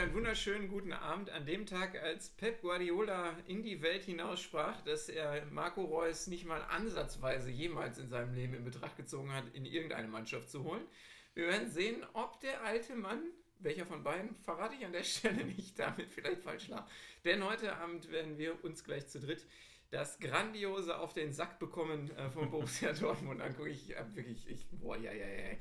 einen wunderschönen guten Abend an dem Tag, als Pep Guardiola in die Welt hinaussprach, dass er Marco Reus nicht mal ansatzweise jemals in seinem Leben in Betracht gezogen hat, in irgendeine Mannschaft zu holen. Wir werden sehen, ob der alte Mann, welcher von beiden, verrate ich an der Stelle nicht, damit vielleicht falsch lag. Denn heute Abend werden wir uns gleich zu dritt das Grandiose auf den Sack bekommen äh, von Borussia Dortmund angucken. Ich habe wirklich, ich, boah, ja, ja, ja.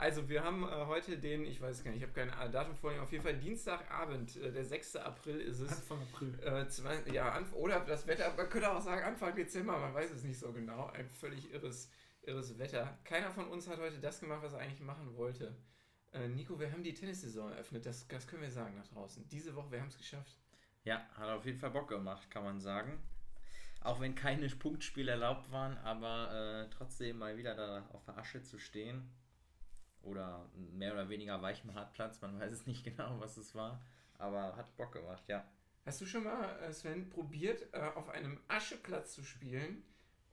Also wir haben äh, heute den, ich weiß gar nicht, ich habe kein äh, Datum vorliegen, auf jeden Fall Dienstagabend, äh, der 6. April ist es. Anfang April. Äh, zwei, ja, Anf oder das Wetter, man könnte auch sagen Anfang Dezember, man weiß es nicht so genau. Ein völlig irres, irres Wetter. Keiner von uns hat heute das gemacht, was er eigentlich machen wollte. Äh, Nico, wir haben die Tennissaison eröffnet, das, das können wir sagen nach draußen. Diese Woche, wir haben es geschafft. Ja, hat auf jeden Fall Bock gemacht, kann man sagen. Auch wenn keine Punktspiele erlaubt waren, aber äh, trotzdem mal wieder da auf der Asche zu stehen oder mehr oder weniger weichem Hartplatz, man weiß es nicht genau, was es war, aber hat Bock gemacht, ja. Hast du schon mal, äh, Sven, probiert, äh, auf einem Ascheplatz zu spielen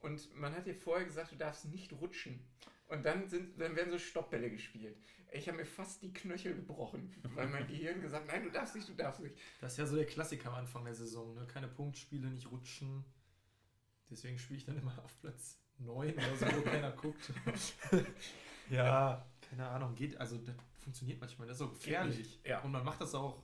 und man hat dir vorher gesagt, du darfst nicht rutschen. Und dann, sind, dann werden so Stoppbälle gespielt. Ich habe mir fast die Knöchel gebrochen, weil mein Gehirn gesagt nein, du darfst nicht, du darfst nicht. Das ist ja so der Klassiker am Anfang der Saison, ne? Keine Punktspiele, nicht rutschen. Deswegen spiele ich dann immer auf Platz 9 oder so, wo keiner guckt. ja, keine Ahnung, geht, also das funktioniert manchmal, das ist auch gefährlich. Ja. Und man macht das auch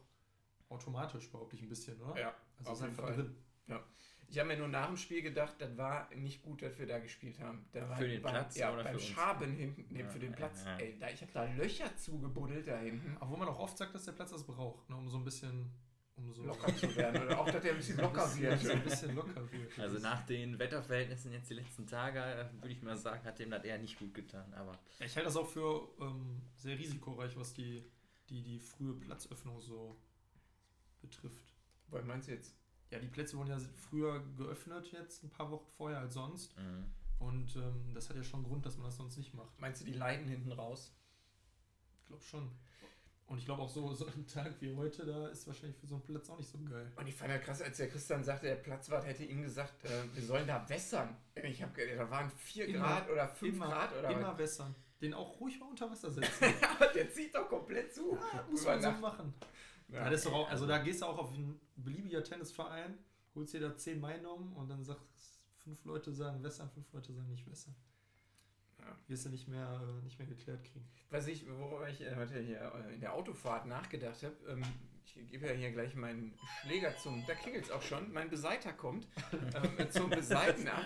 automatisch, behaupte ich ein bisschen, oder? Ja, also auf ist jeden einfach Fall. drin. Ja. Ich habe mir nur nach dem Spiel gedacht, das war nicht gut, dass wir da gespielt haben. Da war Für den beim, Platz ja, oder beim für uns? Schaben hinten, nee, Ja, für den ja, Platz. ja. Ey, da, ich habe da Löcher zugebuddelt da hinten. Obwohl man auch oft sagt, dass der Platz das braucht, ne? um so ein bisschen um so Locker zu werden. Oder auch, dass der ein bisschen ein locker bisschen, wird. so ein bisschen locker wird. Also nach den Wetterverhältnissen jetzt die letzten Tage, äh, würde ich mal sagen, hat dem das eher nicht gut getan, aber Ich halte das auch für ähm, sehr risikoreich, was die, die, die frühe Platzöffnung so betrifft. Was meinst du jetzt? Ja, die Plätze wurden ja früher geöffnet, jetzt ein paar Wochen vorher als sonst. mhm. Und ähm, das hat ja schon Grund, dass man das sonst nicht macht. Meinst du, die leiden hinten raus? Ich glaube schon. Und ich glaube auch so, so ein Tag wie heute, da ist wahrscheinlich für so einen Platz auch nicht so geil. Und ich fand ja krass, als der Christian sagte, der Platzwart hätte ihm gesagt, äh, wir sollen da wässern. Ich habe da waren 4 Immer, Grad oder 5 Grad oder immer besser. Den auch ruhig mal unter Wasser setzen. was. der zieht doch komplett zu. Ja, muss man so machen. Ja, das ist doch auch, also da gehst du auch auf einen beliebiger Tennisverein, holst dir da 10 Meinungen und dann sagst fünf Leute sagen wässern, fünf Leute sagen nicht wässern. Ja. Wirst du nicht mehr, äh, nicht mehr geklärt kriegen. Was ich, worüber ich äh, heute hier äh, in der Autofahrt nachgedacht habe, ähm, ich gebe ja hier gleich meinen Schläger zum, da klingelt es auch schon, mein Beseiter kommt ähm, zum Beseiten ab.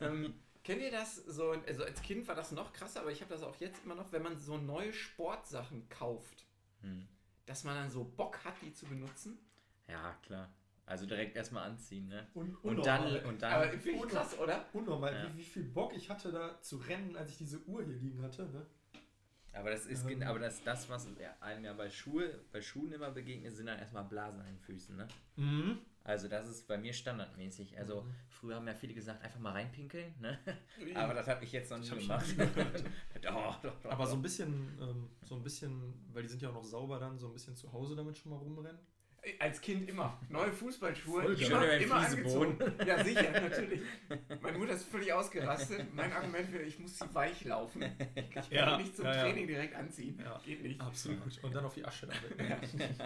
Ähm, kennt ihr das so, also als Kind war das noch krasser, aber ich habe das auch jetzt immer noch, wenn man so neue Sportsachen kauft, Hm. dass man dann so Bock hat, die zu benutzen. ja klar. Also direkt erstmal anziehen, ne? Un Und dann, und Aber dann, finde ich krass, oder? Unnormal, Ja. wie, wie viel Bock ich hatte da zu rennen, als ich diese Uhr hier liegen hatte. Ne? aber das ist, Ähm. aber das, das was einem ja bei Schuhe, bei Schuhen immer begegnet, sind dann erstmal Blasen an den Füßen, ne? Mhm. Also das ist bei mir standardmäßig. Also Mhm. früher haben ja viele gesagt, einfach mal reinpinkeln, ne? Aber das habe ich jetzt noch nie ich gemacht. doch, doch, doch, Aber so ein bisschen, ähm, so ein bisschen, weil die sind ja auch noch sauber dann, so ein bisschen zu Hause damit schon mal rumrennen. Als Kind immer. Neue Fußballschuhe. Voll immer, immer angezogen. Ja, sicher, natürlich. Meine Mutter ist völlig ausgerastet. Mein Argument wäre, ich muss sie weich laufen. Ich kann Ja, nicht zum ja, ja. Training direkt anziehen. Ja. Geht nicht. Absolut. Und dann auf die Asche damit.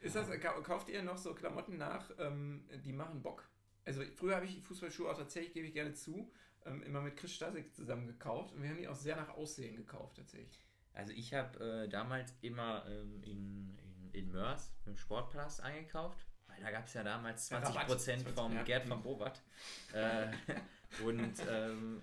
Ist das, kau- kauft ihr noch so Klamotten nach, ähm, die machen Bock? Also früher habe ich Fußballschuhe auch tatsächlich, gebe ich gerne zu, ähm, immer mit Chris Stasek zusammen gekauft. Und wir haben die auch sehr nach Aussehen gekauft, tatsächlich. Also ich habe äh, damals immer ähm, in, in, Mörs im Sportpalast eingekauft, weil da gab es ja damals Ja, 20% Rabatt. vom Ja. Gerd von Bobert. äh, und ähm,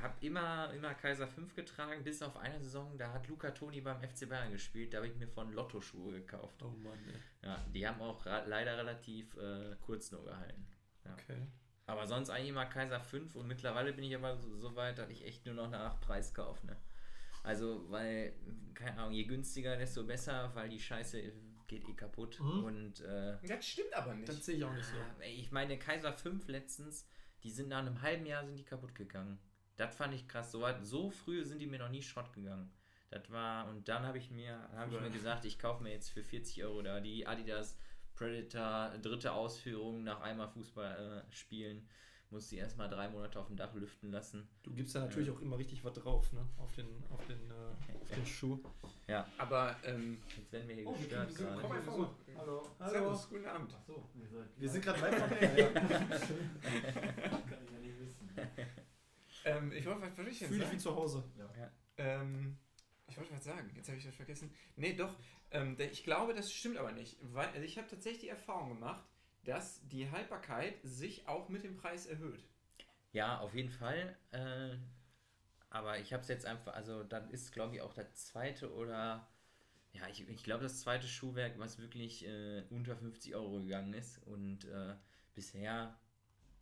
habe immer, immer Kaiser 5 getragen, bis auf eine Saison, da hat Luca Toni beim FC Bayern gespielt, da habe ich mir von Lotto Schuhe gekauft. Oh Mann, ey. Ja, die haben auch leider relativ äh, kurz nur gehalten. Ja. Okay. Aber sonst eigentlich immer Kaiser 5 und mittlerweile bin ich aber so, so weit, dass ich echt nur noch nach Preis kaufe. Ne? Also, weil, keine Ahnung, je günstiger, desto besser, weil die Scheiße geht eh kaputt. Mhm. Und äh, Das stimmt aber nicht. Das sehe ich auch nicht so. ah, ich meine, Kaiser 5 letztens, die sind nach einem halben Jahr sind die kaputt gegangen. Das fand ich krass. So, weit, so früh sind die mir noch nie Schrott gegangen. Das war, und dann habe ich mir, habe ich mir gesagt, ich kaufe mir jetzt für 40 Euro da die Adidas Predator dritte Ausführung nach einmal Fußball äh, spielen Muss die erstmal drei Monate auf dem Dach lüften lassen. Du gibst da natürlich auch immer richtig was drauf, ne? Auf den, auf den, äh, auf den Schuh. Aber, ähm, Jetzt werden wir hier Oh, wir gestört Besuch. gerade. Komm mal vor. Hallo. Servus, guten Abend. Achso, ihr seid. Wir sind gerade live. Kann ich ja nicht wissen. Ähm, ich wollte was was wollte ich denn Fühl dich wie sagen? zu Hause. Ähm, ich wollte was sagen, jetzt habe ich das vergessen. Nee, doch, ähm, ich glaube, das stimmt aber nicht. Weil, also ich habe tatsächlich die Erfahrung gemacht, dass die Haltbarkeit sich auch mit dem Preis erhöht. Ja, auf jeden Fall. Äh, aber ich habe es jetzt einfach, also dann ist, glaube ich, auch der zweite oder, ja, ich, ich glaube, das zweite Schuhwerk, was wirklich äh, unter 50 Euro gegangen ist. Und äh, bisher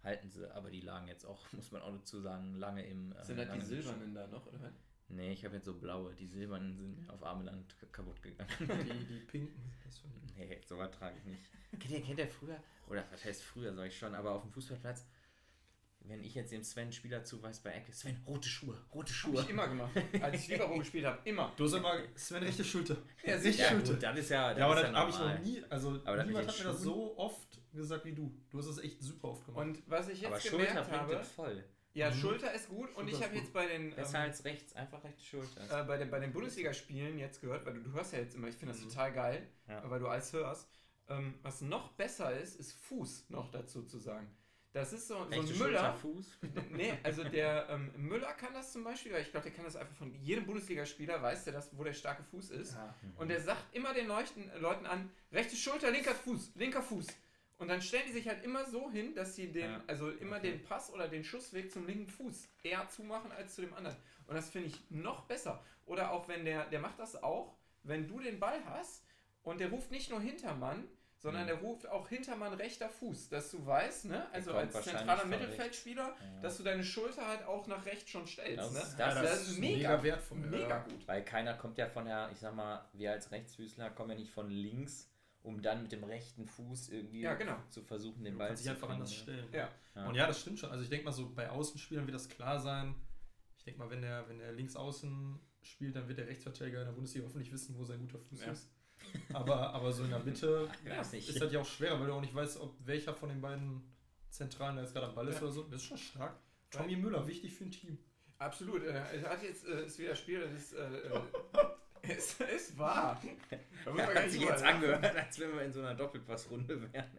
halten sie, aber die lagen jetzt auch, muss man auch dazu sagen, lange im. Äh, Sind das die silbernen da noch, oder? Nee, ich habe jetzt so blaue. Die silbernen sind mir auf arme Land k- kaputt gegangen. Die, die pinken. Das von ihm. nee, sowas trage ich nicht. Kennt ihr, kennt ihr früher, oder was heißt früher, sag ich schon, aber auf dem Fußballplatz, wenn ich jetzt dem Sven Spieler zuweise bei Ecke, Sven, rote Schuhe, rote Habe Schuhe. ich immer gemacht. Als ich Libero gespielt habe, immer. Du hast immer Sven rechte Schulter. Ja, Rechte sicher. Ja, Schulter. gut, das ist ja. Das Ja, aber ist das ja habe ich noch nie, also Aber das niemand hat mir das so oft gesagt wie du. Du hast es echt super oft gemacht. Und was ich Aber jetzt Schulter gemerkt bringt habe, das voll. Ja, Mhm. Schulter ist gut und Schulter ich ist habe jetzt bei den, Besser ähm, als rechts, einfach rechte Schulter. äh, bei den, bei den Bundesligaspielen jetzt gehört, weil du, du hörst ja jetzt immer, ich finde das Mhm. total geil, Ja. weil du alles hörst. Ähm, was noch besser ist, ist Fuß noch dazu zu sagen. Das ist so, so ein Müller. Fuß. nee, also der ähm, Müller kann das zum Beispiel, weil ich glaube, der kann das einfach von jedem Bundesligaspieler, weiß der das, wo der starke Fuß ist. ja. Und der sagt immer den Leuchten, Leuten an, rechte Schulter, linker Fuß, linker Fuß. Und dann stellen die sich halt immer so hin, dass sie den, Ja, also immer okay. den Pass oder den Schussweg zum linken Fuß eher zumachen als zu dem anderen. Und das finde ich noch besser. Oder auch wenn der, der macht das auch, wenn du den Ball hast und der ruft nicht nur Hintermann, sondern Mhm. der ruft auch Hintermann rechter Fuß, dass du weißt, ne, also als zentraler Mittelfeldspieler, Ja. dass du deine Schulter halt auch nach rechts schon stellst. Das- ne? das- ja, das ist mega, wertvoll. mega Ja. gut. Weil keiner kommt ja von der, ich sag mal, wir als Rechtsfüßler kommen ja nicht von links, um dann mit dem rechten Fuß irgendwie Ja, genau. zu versuchen, den Du Ball zu einfach anders ne? stellen. Ja. Ja. Und ja, das stimmt schon. Also ich denke mal so, bei Außenspielern wird das klar sein. Ich denke mal, wenn der, wenn der links außen spielt, dann wird der Rechtsverteidiger in der Bundesliga hoffentlich wissen, wo sein guter Fuß Ja. ist. Aber, aber so in der Mitte nicht. ist das ja auch schwerer, weil du auch nicht weißt, ob welcher von den beiden Zentralen da jetzt gerade am Ball ist Ja. oder so. Das ist schon stark. Tommy Müller, wichtig für ein Team. Absolut. Äh, er hat jetzt äh, ist wieder Spiel, das ist, äh, äh, ist, wahr. Da Ja, hat sich jetzt lachen. angehört, als wenn wir in so einer Doppelpassrunde wären.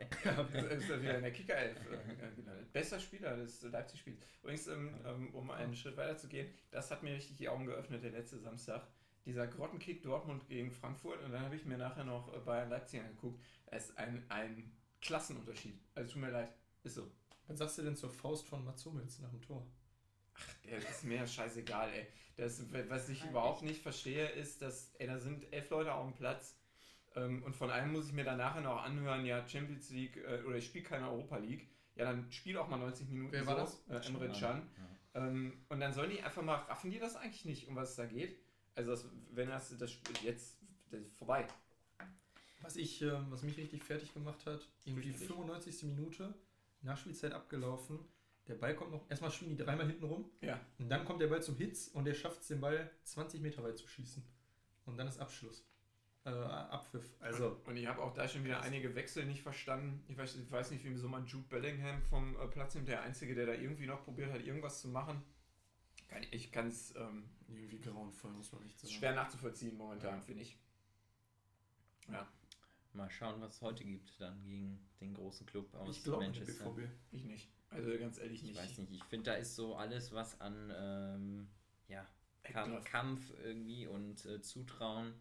Ist er wieder in der Kicker-Elf äh, gelandet. Bester Spieler des Leipzig-Spiels. Übrigens, ähm, ähm, um einen Schritt weiter zu gehen, das hat mir richtig die Augen geöffnet, der letzte Samstag. Dieser Grottenkick Dortmund gegen Frankfurt und dann habe ich mir nachher noch äh, Bayern Leipzig angeguckt. Es ist ein, ein Klassenunterschied. Also tut mir leid. Ist so. Was sagst du denn zur Faust von Mats Hummels nach dem Tor? Ja, das ist mir scheißegal, ey. Das, was ich überhaupt nicht verstehe, ist, dass, ey, da sind elf Leute auf dem Platz ähm, und von einem muss ich mir dann nachher noch anhören, ja, Champions League äh, oder ich spiele keine Europa League. Ja, dann spiel auch mal 90 Minuten. Wer war das? Äh, Emre Can. Ähm, und dann sollen die einfach mal, raffen die das eigentlich nicht, um was es da geht? Also, das, wenn das, das Spiel jetzt das ist vorbei. Was, ich, ähm, was mich richtig fertig gemacht hat, irgendwie Fürchterlich. 95. Minute, Nachspielzeit abgelaufen. Der Ball kommt noch, erstmal spielen die dreimal hinten rum Ja. und dann kommt der Ball zum Hitz und der schafft es, den Ball 20 Meter weit zu schießen. Und dann ist Abschluss. Äh, Abpfiff. Also, Und ich habe auch da schon wieder einige Wechsel nicht verstanden. Ich weiß, ich weiß nicht, wie so man Jude Bellingham vom äh, Platz nimmt. Der Einzige, der da irgendwie noch probiert hat, irgendwas zu machen. Kann, ich kann es ähm, irgendwie grauenvoll, muss man nicht ist schwer nachzuvollziehen momentan, finde ich. Ja, Mal schauen, was es heute gibt, dann gegen den großen Club aus Ich glaube der Manchester. BVB. ich nicht. Also ganz ehrlich Ich nicht. weiß nicht, ich finde, da ist so alles, was an ähm, ja, Kam Eckgriff. Kampf irgendwie und äh, Zutrauen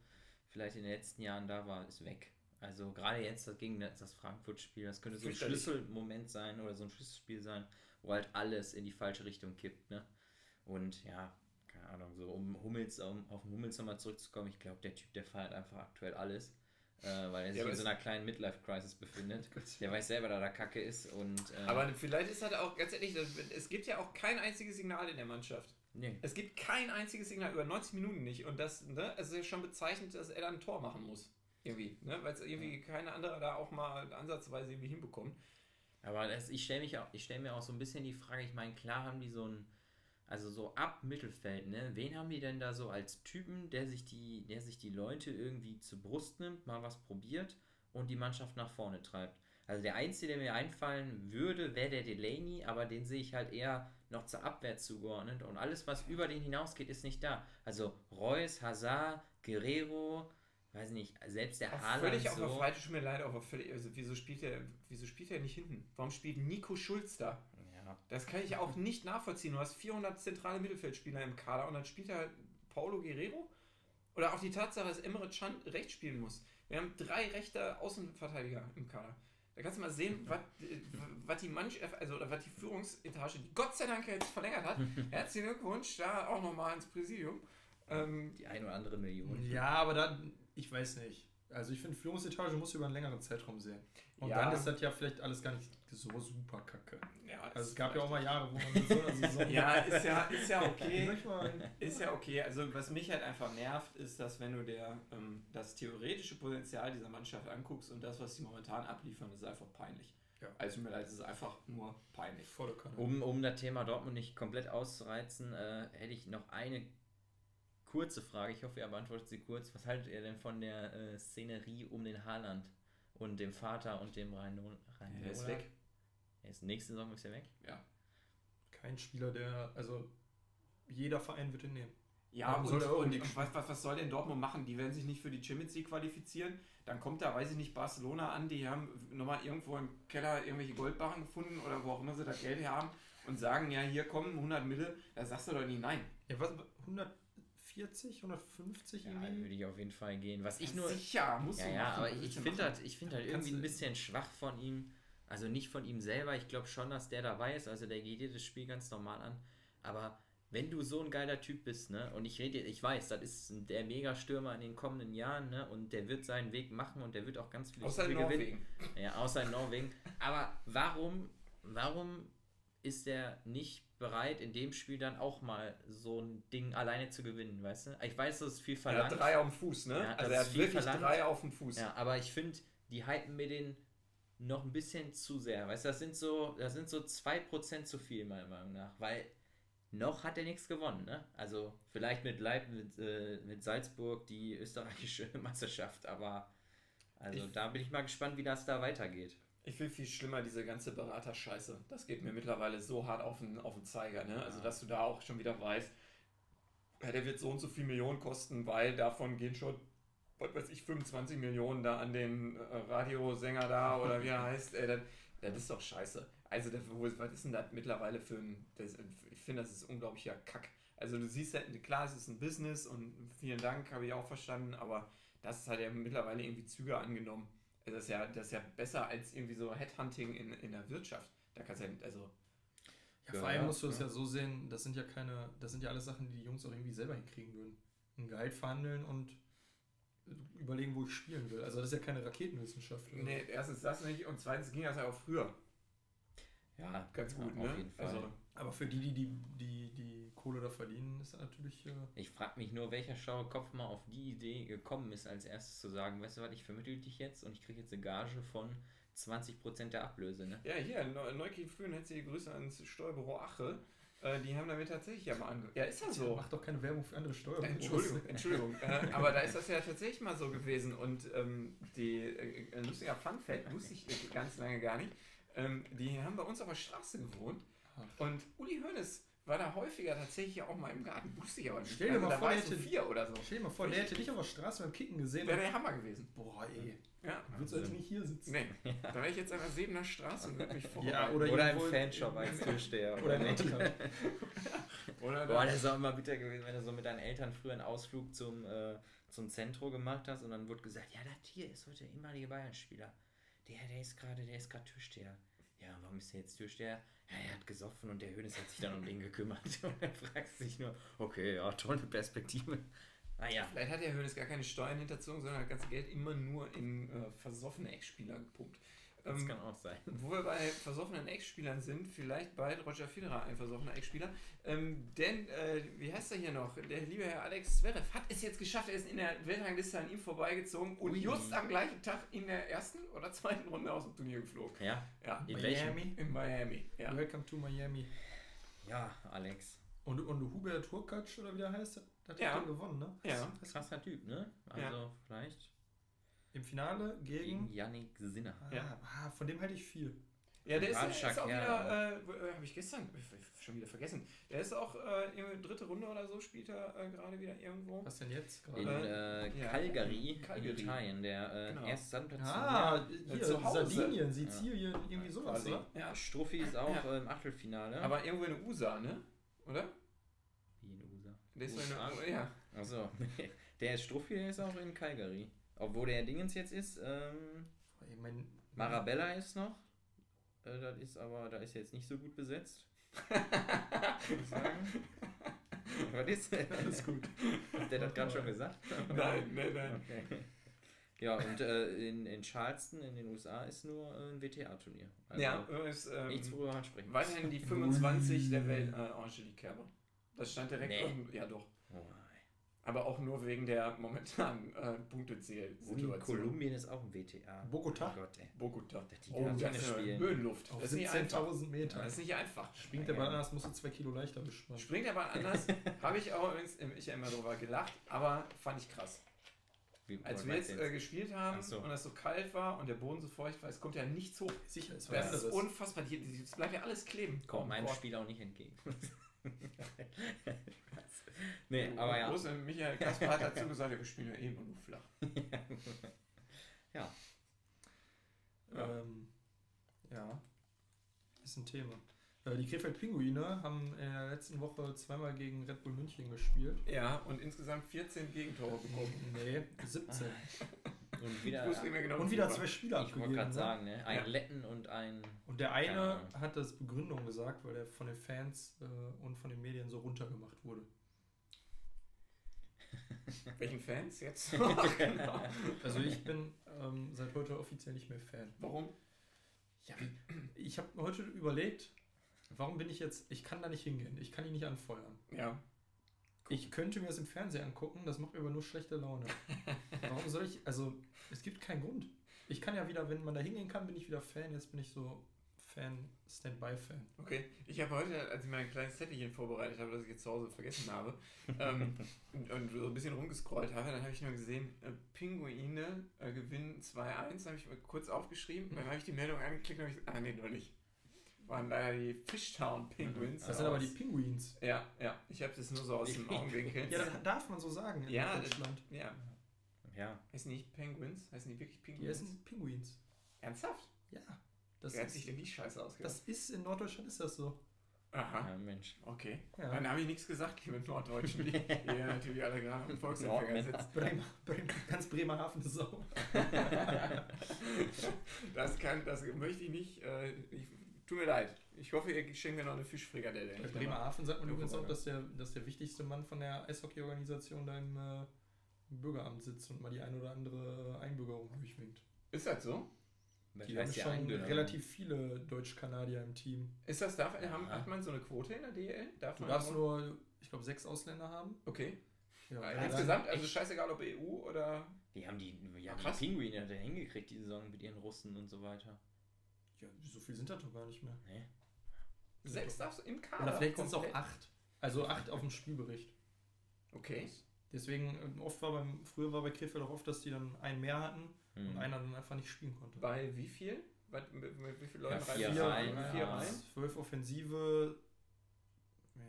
vielleicht in den letzten Jahren da war, ist weg. Also gerade jetzt das gegen das Frankfurt-Spiel, das könnte so ein. Schlüsselmoment sein oder so ein Schlüsselspiel sein, wo halt alles in die falsche Richtung kippt. Ne? Und ja, keine Ahnung, so um Hummels, um auf den Hummels nochmal zurückzukommen, ich glaube, der Typ, der feiert einfach aktuell alles. Äh, weil er sich aber in so einer kleinen Midlife-Crisis befindet. Der weiß selber, dass er Kacke ist und äh, Aber vielleicht ist halt auch, ganz ehrlich, es gibt ja auch kein einziges Signal in der Mannschaft. nee. Es gibt kein einziges Signal, über 90 Minuten nicht. Und das, ne, es ist ja schon bezeichnend, dass er dann ein Tor machen muss. Irgendwie, ne? Weil es irgendwie keine andere da auch mal ansatzweise irgendwie hinbekommt. Aber das, ich stelle stelle mir auch so ein bisschen die Frage, ich meine, klar haben die so ein, also so ab Mittelfeld, ne? Wen haben die denn da so als Typen, der sich die, der sich die Leute irgendwie zur Brust nimmt, mal was probiert und die Mannschaft nach vorne treibt? Also der einzige, der mir einfallen würde, wäre der Delaney, aber den sehe ich halt eher noch zur Abwehr zugeordnet. Und alles, was über den hinausgeht, ist nicht da. Also Reus, Hazard, Guerrero, weiß nicht, selbst der Haaland völlig auf der so. Breite, tut mir leid, aber völlig, also wieso spielt er, wieso spielt er nicht hinten? Warum spielt Nico Schulz da? Ja. Das kann ich auch nicht nachvollziehen. Du hast 400 zentrale Mittelfeldspieler im Kader und dann spielt er Paulo Guerrero? Oder auch die Tatsache, dass Emre Can rechts spielen muss. Wir haben drei rechte Außenverteidiger im Kader. Da kannst du mal sehen, was, was die Mannschaft, also oder was die Führungsetage, die Gott sei Dank jetzt verlängert hat. Herzlichen Glückwunsch, da auch nochmal ins Präsidium. Ähm, Die ein oder andere Million. Ja, aber dann, ich weiß nicht. Also ich finde, Führungsetage muss über einen längeren Zeitraum sehen. Und Ja. dann ist das ja vielleicht alles gar nicht so super kacke. ja, Also es gab ja auch mal Jahre, wo man so einer Saison... Ja, ist ja, ist ja okay. Ist ja okay. Also was mich halt einfach nervt, ist, dass wenn du der, ähm, das theoretische Potenzial dieser Mannschaft anguckst und das, was sie momentan abliefern, ist einfach peinlich. Ja. Also mir leid, es ist einfach nur peinlich. volle Kanne. Um, um das Thema Dortmund nicht komplett auszureizen, äh, hätte ich noch eine kurze Frage. Ich hoffe, ihr beantwortet sie kurz. Was haltet ihr denn von der äh, Szenerie um den Haaland und dem Vater und dem Rhein Er ist weg. Er ist nächste Saison ist er weg. Ja. Kein Spieler, der... Also jeder Verein wird ihn nehmen. Ja, und, soll er und, irgendwie- und was, was, was soll denn Dortmund machen? Die werden sich nicht für die Champions League qualifizieren. Dann kommt da, weiß ich nicht, Barcelona an, die haben nochmal irgendwo im Keller irgendwelche Goldbarren gefunden oder wo auch immer sie das Geld her haben und sagen, ja, hier kommen 100 Mille. Da sagst du doch nie nein. Ja, was? 140, 150 Ja, irgendwie? würde ich auf jeden Fall gehen. Was ich nur. Sicher, muss Ja, ja, aber ich, finde halt, ich find halt Kannst irgendwie ein bisschen schwach von ihm. Also nicht von ihm selber. Ich glaube schon, dass der dabei ist. Also der geht dir das Spiel ganz normal an. Aber wenn du so ein geiler Typ bist, ne, und ich rede, ich weiß, das ist der Mega-Stürmer in den kommenden Jahren, ne, und der wird seinen Weg machen und der wird auch ganz viele Außer Titel gewinnen. Ja, außer in Norwegen. Aber warum, warum ist er nicht bereit, in dem Spiel dann auch mal so ein Ding alleine zu gewinnen, weißt du? Ich weiß, das ist viel Er verlangt. hat drei auf dem Fuß, ne? Ja, also er hat wirklich verlangt. drei auf dem Fuß. Ja, aber ich finde, die hypen mir den noch ein bisschen zu sehr. Weißt du, das sind so, das sind so 2% zu viel, meiner Meinung nach. Weil noch hat er nichts gewonnen, ne? Also vielleicht mit Leib, mit, äh, mit Salzburg die österreichische Meisterschaft, aber also Ich- da bin ich mal gespannt, wie das da weitergeht. Ich finde viel schlimmer diese ganze Beraterscheiße. Das geht mir mittlerweile so hart auf den, auf den Zeiger, ne? Also, dass du da auch schon wieder weißt, ja, der wird so und so viel Millionen kosten, weil davon gehen schon, was weiß ich, 25 Millionen da an den äh, Radiosänger da oder wie er heißt. Ey, das, das ist doch scheiße. Also, das, was ist denn das mittlerweile für ein. Das, ich finde, das ist unglaublicher Kack. Also, du siehst halt, klar, es ist ein Business und vielen Dank, habe ich auch verstanden, aber das hat ja mittlerweile irgendwie Züge angenommen. Das ist ja, das ist ja besser als irgendwie so Headhunting in, in der Wirtschaft. Da kannst du ja, also, Ja, vor allem ja, musst du es ja. ja so sehen, das sind ja keine, das sind ja alles Sachen, die die Jungs auch irgendwie selber hinkriegen würden. Ein Gehalt verhandeln und überlegen, wo ich spielen will. Also das ist ja keine Raketenwissenschaft. oder nee, erstens das nicht und zweitens ging das ja auch früher Ja, ganz gut, ja, ne? Auf jeden Fall. Also, so. Aber für die, die die, die, die Kohle da verdienen, ist das natürlich... Äh, Ich frage mich nur, welcher schlaue Kopf mal auf die Idee gekommen ist, als erstes zu sagen, weißt du was, ich vermittel dich jetzt und ich kriege jetzt eine Gage von 20% der Ablöse, ne? ja, hier, Neu- Neukiel Flühen, herzliche Grüße ans Steuerbüro Ache. Äh, die haben damit tatsächlich ja mal ange... Ja, ist ja so. Macht doch keine Werbung für andere Steuern. Äh, Entschuldigung, Entschuldigung. äh, aber da ist das ja tatsächlich mal so gewesen. Und ähm, die, äh, ein lustiger Fun Fact, wusste ich äh, ganz lange gar nicht. Ähm, die haben bei uns auf der Straße gewohnt. Und Uli Hoeneß war da häufiger tatsächlich auch mal im Garten. Wusste ich aber nicht. Stell dir mal da vor, der ich so hätte- vier oder so. Stell dir mal vor, der hätte dich auf der Straße beim Kicken gesehen. Wäre der Hammer gewesen. Boah, ey. Ja. Würdest du nicht hier sitzen? Nee, da wäre ich jetzt an der Sebener Straße und würde mich vor. Ja, oder, Oder im Fanshop als Türsteher. Oder in Edeka. oder Boah, das ist auch immer bitter gewesen, wenn du so mit deinen Eltern früher einen Ausflug zum, äh, zum Zentro gemacht hast und dann wurde gesagt, ja, das hier ist heute ehemaliger Bayern-Spieler. Der, der ist gerade, der ist gerade Türsteher. Ja, warum ist der jetzt Türsteher? Ja, er hat gesoffen und der Hönes hat sich dann um den gekümmert. Und dann fragst du dich nur, okay, ja, tolle Perspektive. Naja, Vielleicht hat der Hönes gar keine Steuern hinterzogen, sondern hat das ganze Geld immer nur in äh, versoffene Ex-Spieler gepumpt. Das Ähm, kann auch sein. Wo wir bei versoffenen Ex-Spielern sind, vielleicht bald Roger Federer ein versoffener Ex-Spieler. Ähm, denn, äh, wie heißt er hier noch? Der liebe Herr Alex Zverev hat es jetzt geschafft. Er ist in der Weltrangliste an ihm vorbeigezogen und Ui. just am gleichen Tag in der ersten oder zweiten Runde aus dem Turnier geflogen. Ja, Ja, in? Miami. in Miami. Ja. Welcome to Miami. Ja, Alex. Und, und Hubert Hurkacz, oder wie der heißt, das hat Ja. ja. gewonnen, ne? Ja. Das- Krasser Typ, ne? Also, vielleicht. Im Finale Gegen gegen. Yannick Sinner. Ah, Ja. ah, von dem halte ich viel. Ja, der ist, ist auch Kerl. wieder, äh, habe ich gestern äh, schon wieder vergessen. Der ist auch äh, dritte Runde oder so, spielt er äh, gerade wieder irgendwo. Was denn jetzt In gerade? äh, ja. Calgary, Calgary. in Italien, der äh, Genau. erste Sandplatz. Ah, hier, zu Hause. Sardinien, Sizilien, irgendwie sowas, Quasi. oder? Ja. Struffi ist auch Ja. äh, im Achtelfinale. Aber irgendwo in USA, ne? Oder? Wie in USA. Der ist USA? in der, ja. Achso, der ist Struffi, der ist auch in Calgary. Obwohl der Dingens jetzt ist, ähm, Ich mein, Marabella ist noch. Äh, das ist aber, da ist jetzt nicht so gut besetzt. Muss ich sagen. Was ist? Alles gut. Hat der das gerade schon gesagt? Nein, nein, nein. Okay. Ja, und äh, in, in Charleston in den USA ist nur äh, ein WTA-Turnier. Also ja, ist ähm, nichts, worüber man sprechen weiterhin die 25 der Welt, äh, Angelique Kerber. Das stand direkt Nee. unten. Ja, doch. Oh, Aber auch nur wegen der momentanen äh, und Punktezähl-Situation. Kolumbien ist auch ein WTA. Bogotá. Oh Gott, ey. Bogota. Die Oh, da das ist spielen. Höhenluft. Auf Das ist nicht einfach. 17.000 Meter. Das ist nicht einfach. Springt der Ball anders, musst du zwei Kilo leichter bespannen. Springt aber anders. Habe ich auch übrigens, ich immer drüber gelacht, aber fand ich krass. Wie, Als wir jetzt du äh, gespielt haben so. und es so kalt war und der Boden so feucht war, es kommt ja nichts hoch. Sicher, ist was Das ist unfassbar. Hier, es bleibt ja alles kleben. Kommt meinem Boah. Spiel auch nicht entgegen. nee, aber ja. Große Michael Kasper hat dazu gesagt, ja, wir spielen ja eben nur flach. ja. Ja. Ähm, ja, ist ein Thema. Äh, die Krefeld Pinguine haben in der letzten Woche zweimal gegen Red Bull München gespielt. Ja, und insgesamt 14 Gegentore bekommen. Nee, 17. Und wieder, genau, Und wie wieder zwei. Spieler ich wollte gerade ne? sagen, ne? Ein Ja. Letten und ein. Und der eine hat das Begründung gesagt, weil er von den Fans äh, und von den Medien so runtergemacht wurde. Welchen Fans jetzt? genau. Also ich bin ähm, seit heute offiziell nicht mehr Fan. Warum? Ja, ich habe heute überlegt, warum bin ich jetzt, ich kann da nicht hingehen, ich kann ihn nicht anfeuern. Ja. Ich könnte mir das im Fernsehen angucken, das macht mir aber nur schlechte Laune. Warum soll ich, also es gibt keinen Grund. Ich kann ja wieder, wenn man da hingehen kann, bin ich wieder Fan, jetzt bin ich so Fan, Standby-Fan. Okay, ich habe heute, als ich mein kleines Zettelchen vorbereitet habe, das ich jetzt zu Hause vergessen habe, ähm, und, und so ein bisschen rumgescrollt habe, dann habe ich nur gesehen, äh, Pinguine äh, gewinnen 2-1, habe ich mal kurz aufgeschrieben, dann habe ich die Meldung angeklickt und habe ich, ah nee, noch nicht. Waren leider die Fishtown Penguins. Das sind aber die aus- Pinguins. Ja, ja, ich habe das nur so aus dem Augenwinkel. Ja, das darf man so sagen in Ja, das- Deutschland. ja. Ja. Heißen die nicht Penguins? Heißen die wirklich Die Penguins? essen Pinguins. Ernsthaft? Ja. Das Wer hat sich ist, denn die Scheiße ausgedacht? das ist in Norddeutschland ist das so. Aha. ja, Mensch. Okay. Ja. Dann habe ich nichts gesagt, liebe Norddeutschen, die hier natürlich alle gerade am Volksempfänger sitzen. Bremer, Bremer, ganz Bremerhaven ist so. Das, kann, das möchte ich nicht. Äh, ich, tut mir leid. Ich hoffe, ihr schenkt mir noch eine Fischfrikadelle. Bei Ich Bremerhaven sagt man Ja, übrigens auch, dass der, dass der wichtigste Mann von der Eishockey-Organisation da im äh, Bürgeramt sitzt und mal die ein oder andere Einbürgerung durchwinkt. Ist das so? Die haben schon Einbürgerung? relativ viele Deutsch-Kanadier im Team. Ist das, darf, haben, Ja. hat man so eine Quote in der DL? Darf Du man darfst nur, ich glaube, sechs Ausländer haben. Okay. Ja, du Insgesamt, also scheißegal ob EU oder. Die haben die, ja, Ah, die krass. Pinguine hat er hingekriegt, die Saison mit ihren Russen und so weiter. Ja, so viel sind das doch gar nicht mehr. Nee. Sechs darfst du im Kader. Oder vielleicht sind es auch acht. Also acht auf dem Spielbericht. Okay. Deswegen, äh, oft war beim, früher war bei Krefeld auch oft, dass die dann einen mehr hatten und Hm. einer dann einfach nicht spielen konnte. Bei wie viel? Was, mit, mit wie vielen Leuten Ja, vier die? Reihen, Vier ja. Reihen? Zwölf Offensive,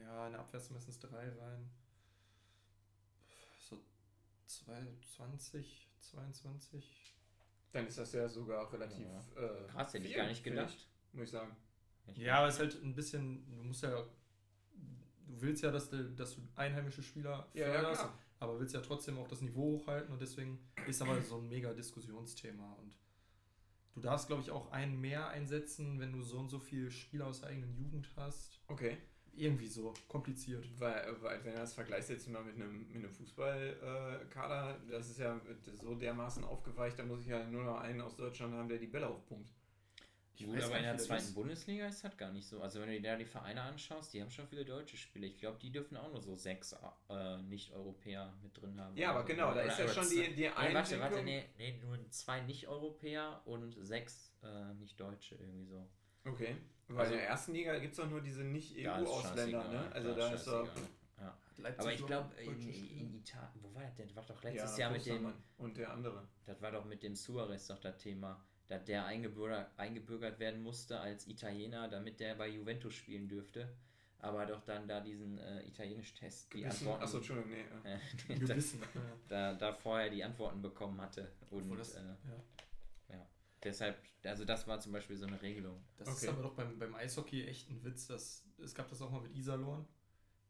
ja, in der Abwehr sind meistens drei rein. So zwei- 20, 22. Dann ist das ja sogar relativ. Äh, Krass, hätte ich gar nicht gedacht. Ich, muss ich sagen. Ich- Ja, aber es ist halt ein bisschen, du musst ja, du willst ja, dass du, dass du einheimische Spieler Ja, ja, förderst, klar. Aber willst ja trotzdem auch das Niveau hochhalten und deswegen ist aber so ein mega Diskussionsthema und du darfst, glaube ich, auch einen mehr einsetzen, wenn du so und so viele Spieler aus der eigenen Jugend hast. Okay. Irgendwie so, kompliziert. Weil, weil wenn du das vergleichst jetzt mal mit einem, mit einem Fußballkader, das ist ja so dermaßen aufgeweicht, da muss ich ja nur noch einen aus Deutschland haben, der die Bälle aufpumpt. Ich Gut, aber in der zweiten ist. Bundesliga ist das gar nicht so. Also wenn du dir da die Vereine anschaust, die haben schon viele deutsche Spieler. Ich glaube, die dürfen auch nur so sechs äh, Nicht-Europäer mit drin haben. Ja, aber Also, genau, da oder- ist ja schon die, die Nee, warte, warte, Einschränkung- nee, nee, nur zwei Nicht-Europäer und sechs äh, Nicht-Deutsche irgendwie so. Okay. Weil Also- in der ersten Liga gibt es doch nur diese Nicht-EU-Ausländer, ne? Also da da ist scheißegal. Leipzig Aber ich glaube, deutsche in, Spiele. in Italien, wo war das denn? Das war doch letztes Ja, Jahr mit dem, Und der andere. das war doch mit dem Suarez doch das Thema, dass der eingebürgert, eingebürgert werden musste als Italiener, damit der bei Juventus spielen dürfte. Aber doch dann da diesen äh, italienischen Test, die Gewissen- Antworten, Achso, Entschuldigung, nee. ja. äh, da, Gewissen. Ja. da, da vorher die Antworten bekommen hatte. Und Obwohl das, äh, ja. deshalb, also das war zum Beispiel so eine Regelung. Das ist Okay. aber doch beim, beim Eishockey echt ein Witz. Dass, es gab das auch mal mit Iserlohn,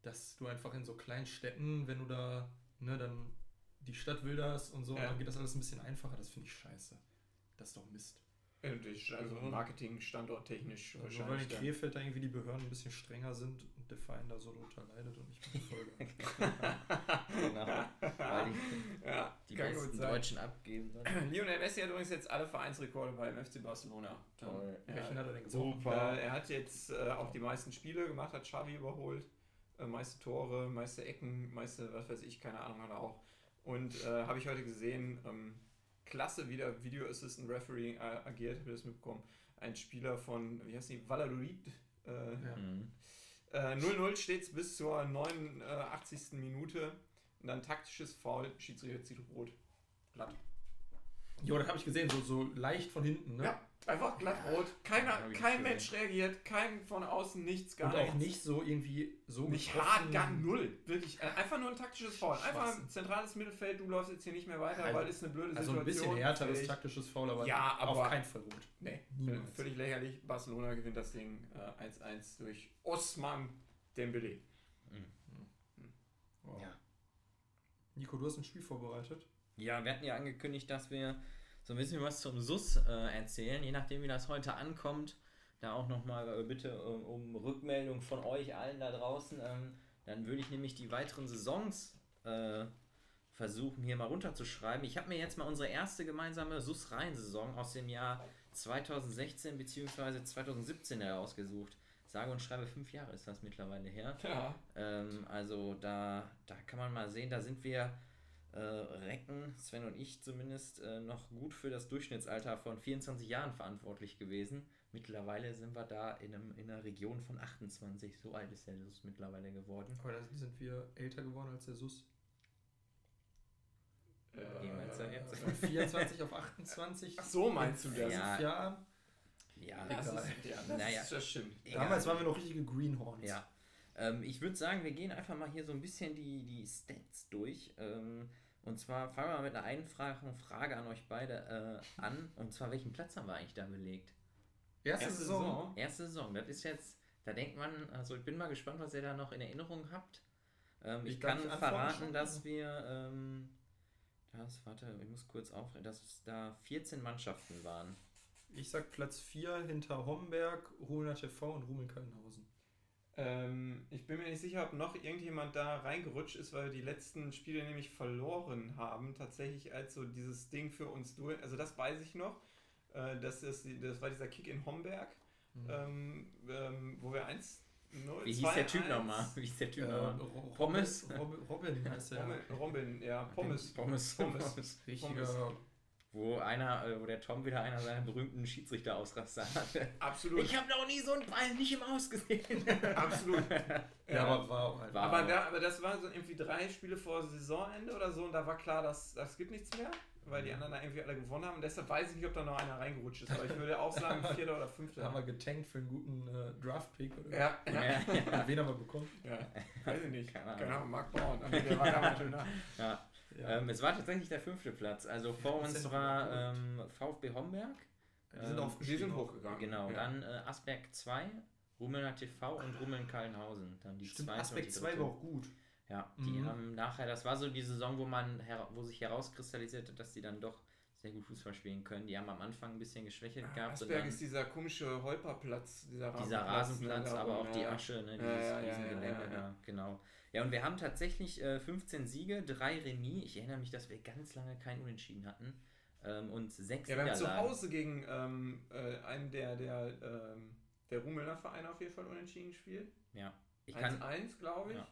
dass du einfach in so kleinen Städten, wenn du da, ne, dann die Stadt wilderst und so, Ja. dann geht das alles ein bisschen einfacher. Das finde ich scheiße. Das ist doch Mist. Ja, natürlich, Also Marketing, standorttechnisch Nur weil in wahrscheinlich. ja. Krefeld da irgendwie die Behörden ein bisschen strenger sind und der Verein da so drunter leidet und nicht mehr Folge. genau. Weil die, Ja, die besten. Deutschen abgeben. Dann. Lionel Messi hat übrigens jetzt alle Vereinsrekorde beim FC Barcelona. Toll. Ja, Welchen hat er denn gebrochen? Äh, er hat jetzt äh, auch die meisten Spiele gemacht, hat Xavi überholt. Äh, meiste Tore, meiste Ecken, meiste, was weiß ich, keine Ahnung, hat er auch. Und äh, habe ich heute gesehen, ähm, klasse wieder Video Assistant Referee äh, agiert, habe ich das mitbekommen. Ein Spieler von, wie heißt die, Valladolid. Äh, Ja. Mhm. äh, 0-0 steht es bis zur 89. Minute. Und dann taktisches Foul, Schiedsrichter zieht rot. Glatt. Jo, das habe ich gesehen, so, so leicht von hinten, ne? Ja, einfach glatt rot. Keiner, kein gesehen. Mensch reagiert, kein von außen, nichts, gar Und auch nichts. nicht so irgendwie so Nicht hart, gar null. Wirklich. äh, Einfach nur ein taktisches Foul. Einfach ein zentrales Mittelfeld, du läufst jetzt hier nicht mehr weiter, Also- weil es eine blöde Also Situation. ein bisschen härteres taktisches Foul, aber, Ja, aber- auf keinen Fall rot. Nee, Niemals. völlig lächerlich. Barcelona gewinnt das Ding äh, 1-1 durch Osman Dembele. Wow. Ja. Nico, du hast ein Spiel vorbereitet. Ja, wir hatten ja angekündigt, dass wir so ein bisschen was zum SUS äh, erzählen, je nachdem, wie das heute ankommt. Da auch nochmal äh, bitte äh, um Rückmeldung von euch allen da draußen. Ähm, dann würde ich nämlich die weiteren Saisons äh, versuchen, hier mal runterzuschreiben. Ich habe mir jetzt mal unsere erste gemeinsame SUS-Reihensaison aus dem Jahr 2016 bzw. 2017 herausgesucht. Sage und schreibe, fünf Jahre ist das mittlerweile her. Ja. Ähm, also da, da kann man mal sehen, da sind wir äh, Recken, Sven und ich zumindest, äh, noch gut für das Durchschnittsalter von 24 Jahren verantwortlich gewesen. Mittlerweile sind wir da in, einem, in einer Region von 28. So alt ist der SUS mittlerweile geworden. Aber da sind wir älter geworden als der SUS. Äh, Wie meinst du jetzt? Von 24 auf 28. Ach so meinst du das? Ja. Jahren. Ja, Das, ist, ja, das, Naja. ist, stimmt. Egal. Damals waren wir noch richtige Greenhorns. Ja. Ähm, ich würde sagen, wir gehen einfach mal hier so ein bisschen die, die Stats durch. Ähm, und zwar fangen wir mal mit einer einfachen Frage an euch beide äh, an. Und zwar, welchen Platz haben wir eigentlich da belegt? Erste, Erste Saison. Saison. Erste Saison, das ist jetzt, da denkt man, also ich bin mal gespannt, was ihr da noch in Erinnerung habt. Ähm, ich, Ich kann verraten, schon? dass wir, ähm, das, warte, ich muss kurz aufreden, dass da 14 Mannschaften waren. Ich sag Platz 4 hinter Homberg, Ruhner TV und Rumeln-Kallenhausen. Ähm, ich bin mir nicht sicher, ob noch irgendjemand da reingerutscht ist, weil wir die letzten Spiele nämlich verloren haben. Tatsächlich als so dieses Ding für uns durch. Also das weiß ich noch. Äh, das, ist, das war dieser Kick in Homberg, Mhm. ähm, ähm, wo wir 1 0 Wie hieß der Typ nochmal? Wie hieß der Typ Äh, nochmal? Pommes? Robin, Robin heißt der. Robin, Robin, ja, Pommes. Pommes. Pommes. Pommes. Richtiger. Wo einer, äh, wo der Tom wieder einer seiner berühmten Schiedsrichterausraster hatte. Absolut. Ich habe noch nie so einen Ball nicht im Aus gesehen. Absolut. Ja, aber war auch halt. War- Aber, da, aber das war so irgendwie drei Spiele vor Saisonende oder so und da war klar, dass das gibt nichts mehr, weil die anderen da irgendwie alle gewonnen haben. Und deshalb weiß ich nicht, ob da noch einer reingerutscht ist. Aber ich würde auch sagen, vierter oder Da fünfter. haben wir getankt für einen guten äh, Draft-Pick. Oder? Ja, ja. ja, ja. Wen haben wir bekommen? ja. Weiß ich nicht. Keine Keine Ahnung. Ahnung, Marc Bauern. Aber der war damals schon da. ja. Ja. Ähm, es war tatsächlich der fünfte Platz. Also vor uns war ähm, VfB Homberg. die sind ähm, aufgestiegen. Die sind hochgegangen. Genau, Ja. dann äh, Asberg 2, Rummelner TV und Rummeln Kallenhausen. Dann die Stimmt, zweite die 2 dritte. war auch gut. Ja, die Mhm. haben nachher, das war so die Saison, wo man wo sich herauskristallisierte, dass die dann doch sehr gut Fußball spielen können. Die haben am Anfang ein bisschen geschwächelt gehabt und Asberg dann ist dieser komische Holperplatz, dieser Rasenplatz. dieser Rasenplatz, ne, aber auch die ja. Asche, ne, Ja, dieses ja, ja, Riesengelände ja, ja, ja. da, genau. Ja, und wir haben tatsächlich äh, 15 Siege, drei Remis. Ich erinnere mich, dass wir ganz lange kein Unentschieden hatten. Ähm, und sechs Ja, wir haben zu. Hause gegen ähm, äh, einen der, der, ähm, der Rumelner Vereine auf jeden Fall unentschieden gespielt. Ja, ich kann. 1-1, glaube ich. Ja.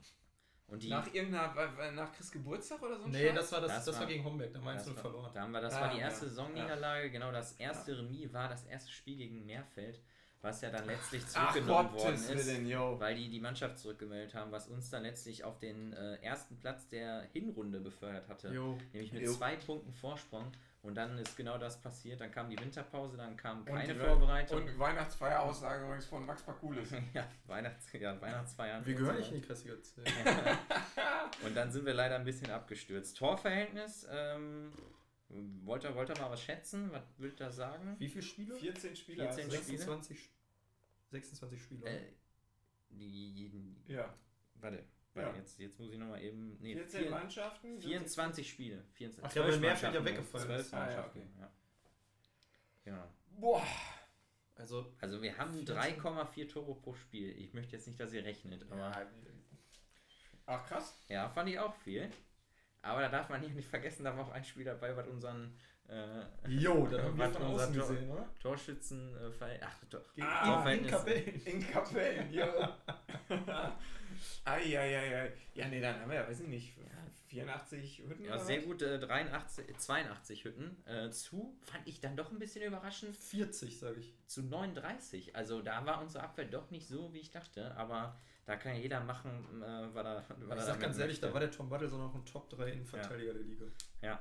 Und die, Nach irgendeiner, nach Chris Geburtstag oder so ein Nee, Scheiß? das war, das, Das das war war- gegen Homberg, da meinst du war, verloren. Da haben wir, das Ah, war die ja. erste Saisonniederlage. Genau, das erste Remis war das erste Spiel gegen Meerfeld. Was ja dann letztlich Ach zurückgenommen worden Gottes ist, yo. weil die die Mannschaft zurückgemeldet haben, was uns dann letztlich auf den äh, ersten Platz der Hinrunde befördert hatte. Jo. Nämlich mit Jo. zwei Punkten Vorsprung. Und dann ist genau das passiert. Dann kam die Winterpause, dann kam Und keine die- Vorbereitung. Und Weihnachtsfeieraussage übrigens von Max Pakulis. ja, Weihnachts ja, Weihnachtsfeiern. Wir und gehören nicht in die Klasse jetzt. Und dann sind wir leider ein bisschen abgestürzt. Torverhältnis, ähm, wollt, ihr, wollt ihr mal was schätzen? Was würdet ihr sagen? Wie viele Spiele? 14 Spieler. 14 hast du. Spiele. 26, 26 Spiele. Äh, die, Ja. warte, warte Ja. jetzt, jetzt muss ich nochmal eben. Nee, 14 vier- Mannschaften. 24 Spiele. 24, Ach ja, weil 12 mehr fällt ja Mannschaften, weggefallen 12 ist. Ah, ja, Mannschaften, okay. ja. Genau. Boah. Also, Also wir haben 14. 3,4 Tore pro Spiel. Ich möchte jetzt nicht, dass ihr rechnet, aber Ach krass. ja, fand ich auch viel. Aber da darf man hier nicht vergessen, da war auch ein Spiel dabei, was unseren äh, jo, dann haben wir von außen Tor- gesehen, oder? Torschützen äh, Fall- ach, Tor, Gegen Ah, in, Kapellen. In Kapellen, ja. Eieiei. Ja, nee, dann haben wir ja, weiß ich nicht, 84 Hütten Ja, sehr gut, äh, 83, 82 Hütten. Äh, zu, fand ich dann doch ein bisschen überraschend, 40, sage ich. zu 39. Also da war unsere Abwehr doch nicht so, wie ich dachte. Aber da kann ja jeder machen, äh, was er was Ich sag ganz ehrlich, möchte. da war der Tom Buttle so noch ein Top 3 Innenverteidiger der Liga.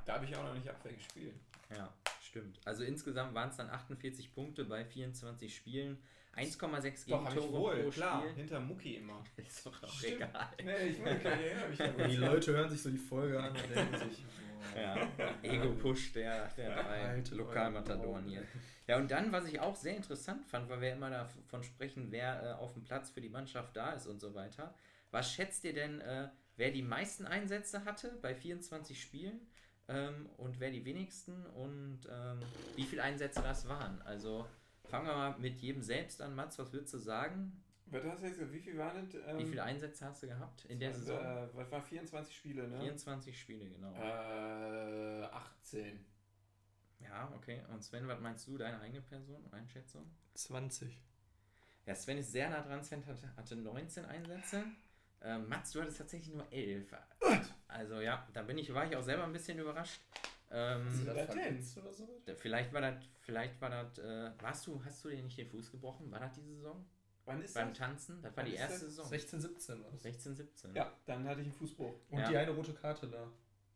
Da habe ich auch noch nicht Abwehr gespielt. Ja, stimmt. Also insgesamt waren es dann 48 Punkte bei 24 Spielen. 1,6 Doch, habe ich Gegentore wohl, pro klar. Spiel. Hinter Mucki immer. Ist doch auch Stimmt. egal. Nee, ich wollte, ich erinnere mich die Leute hören sich so die Folge an und denken sich, Ja, Ego-Push der, der drei Haltet Lokalmatadoren hier. Ja, und dann, was ich auch sehr interessant fand, weil wir immer davon sprechen, wer äh, auf dem Platz für die Mannschaft da ist und so weiter. Was schätzt ihr denn, äh, wer die meisten Einsätze hatte bei 24 Spielen ähm, und wer die wenigsten und ähm, wie viele Einsätze das waren? Also fangen wir mal mit jedem selbst an. Mats, was würdest du sagen? Was hast du jetzt gesagt? Wie viel waren das? Ähm, Wie viele Einsätze hast du gehabt in der das Saison? war, Äh, was war 24 Spiele, ne? 24 Spiele, genau. Äh, 18. Ja, okay. Und Sven, was meinst du, deine eigene Person, Einschätzung? 20. Ja, Sven ist sehr nah dran. Sven hatte, hatte 19 Einsätze. Ähm, Mats, du hattest tatsächlich nur 11. Also ja, da bin ich, war ich auch selber ein bisschen überrascht. Ähm, Hast du das verletzt oder so? vielleicht war das, vielleicht war das, äh, warst du, hast du dir nicht den Fuß gebrochen? War das die Saison? Wann ist Beim das? Tanzen? Das war Wann die erste das? Saison. 16, 17 war das. 16, 17. Ja, dann hatte ich einen Fußbruch. Und Ja. die eine rote Karte da,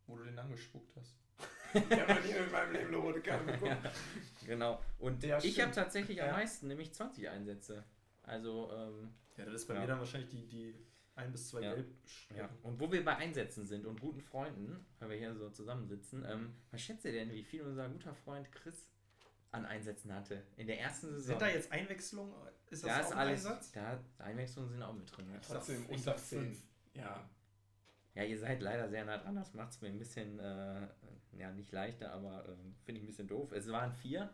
wo du den angespuckt hast. Ich habe noch nie in meinem Leben eine rote Karte bekommen. Genau. Und Ja, ich habe tatsächlich am Ja. meisten, nämlich 20 Einsätze. Also, ähm, Ja, das ist bei Ja. mir dann wahrscheinlich die, die ein bis zwei Ja. Gelb. Ja, und wo wir bei Einsätzen sind und guten Freunden, weil wir hier so zusammensitzen, ähm, was schätzt ihr denn, wie viel unser guter Freund Chris an Einsätzen hatte in der ersten Saison? Sind da jetzt Einwechslungen? Ist das da auch ist ein alles, Einsatz? da Einwechslungen sind auch mit drin. Sag- Trotzdem unter sag 10. fünf. Ja. Ja, ihr seid leider sehr nah dran, das macht es mir ein bisschen, äh, ja, nicht leichter, aber ähm, finde ich ein bisschen doof. Es waren vier,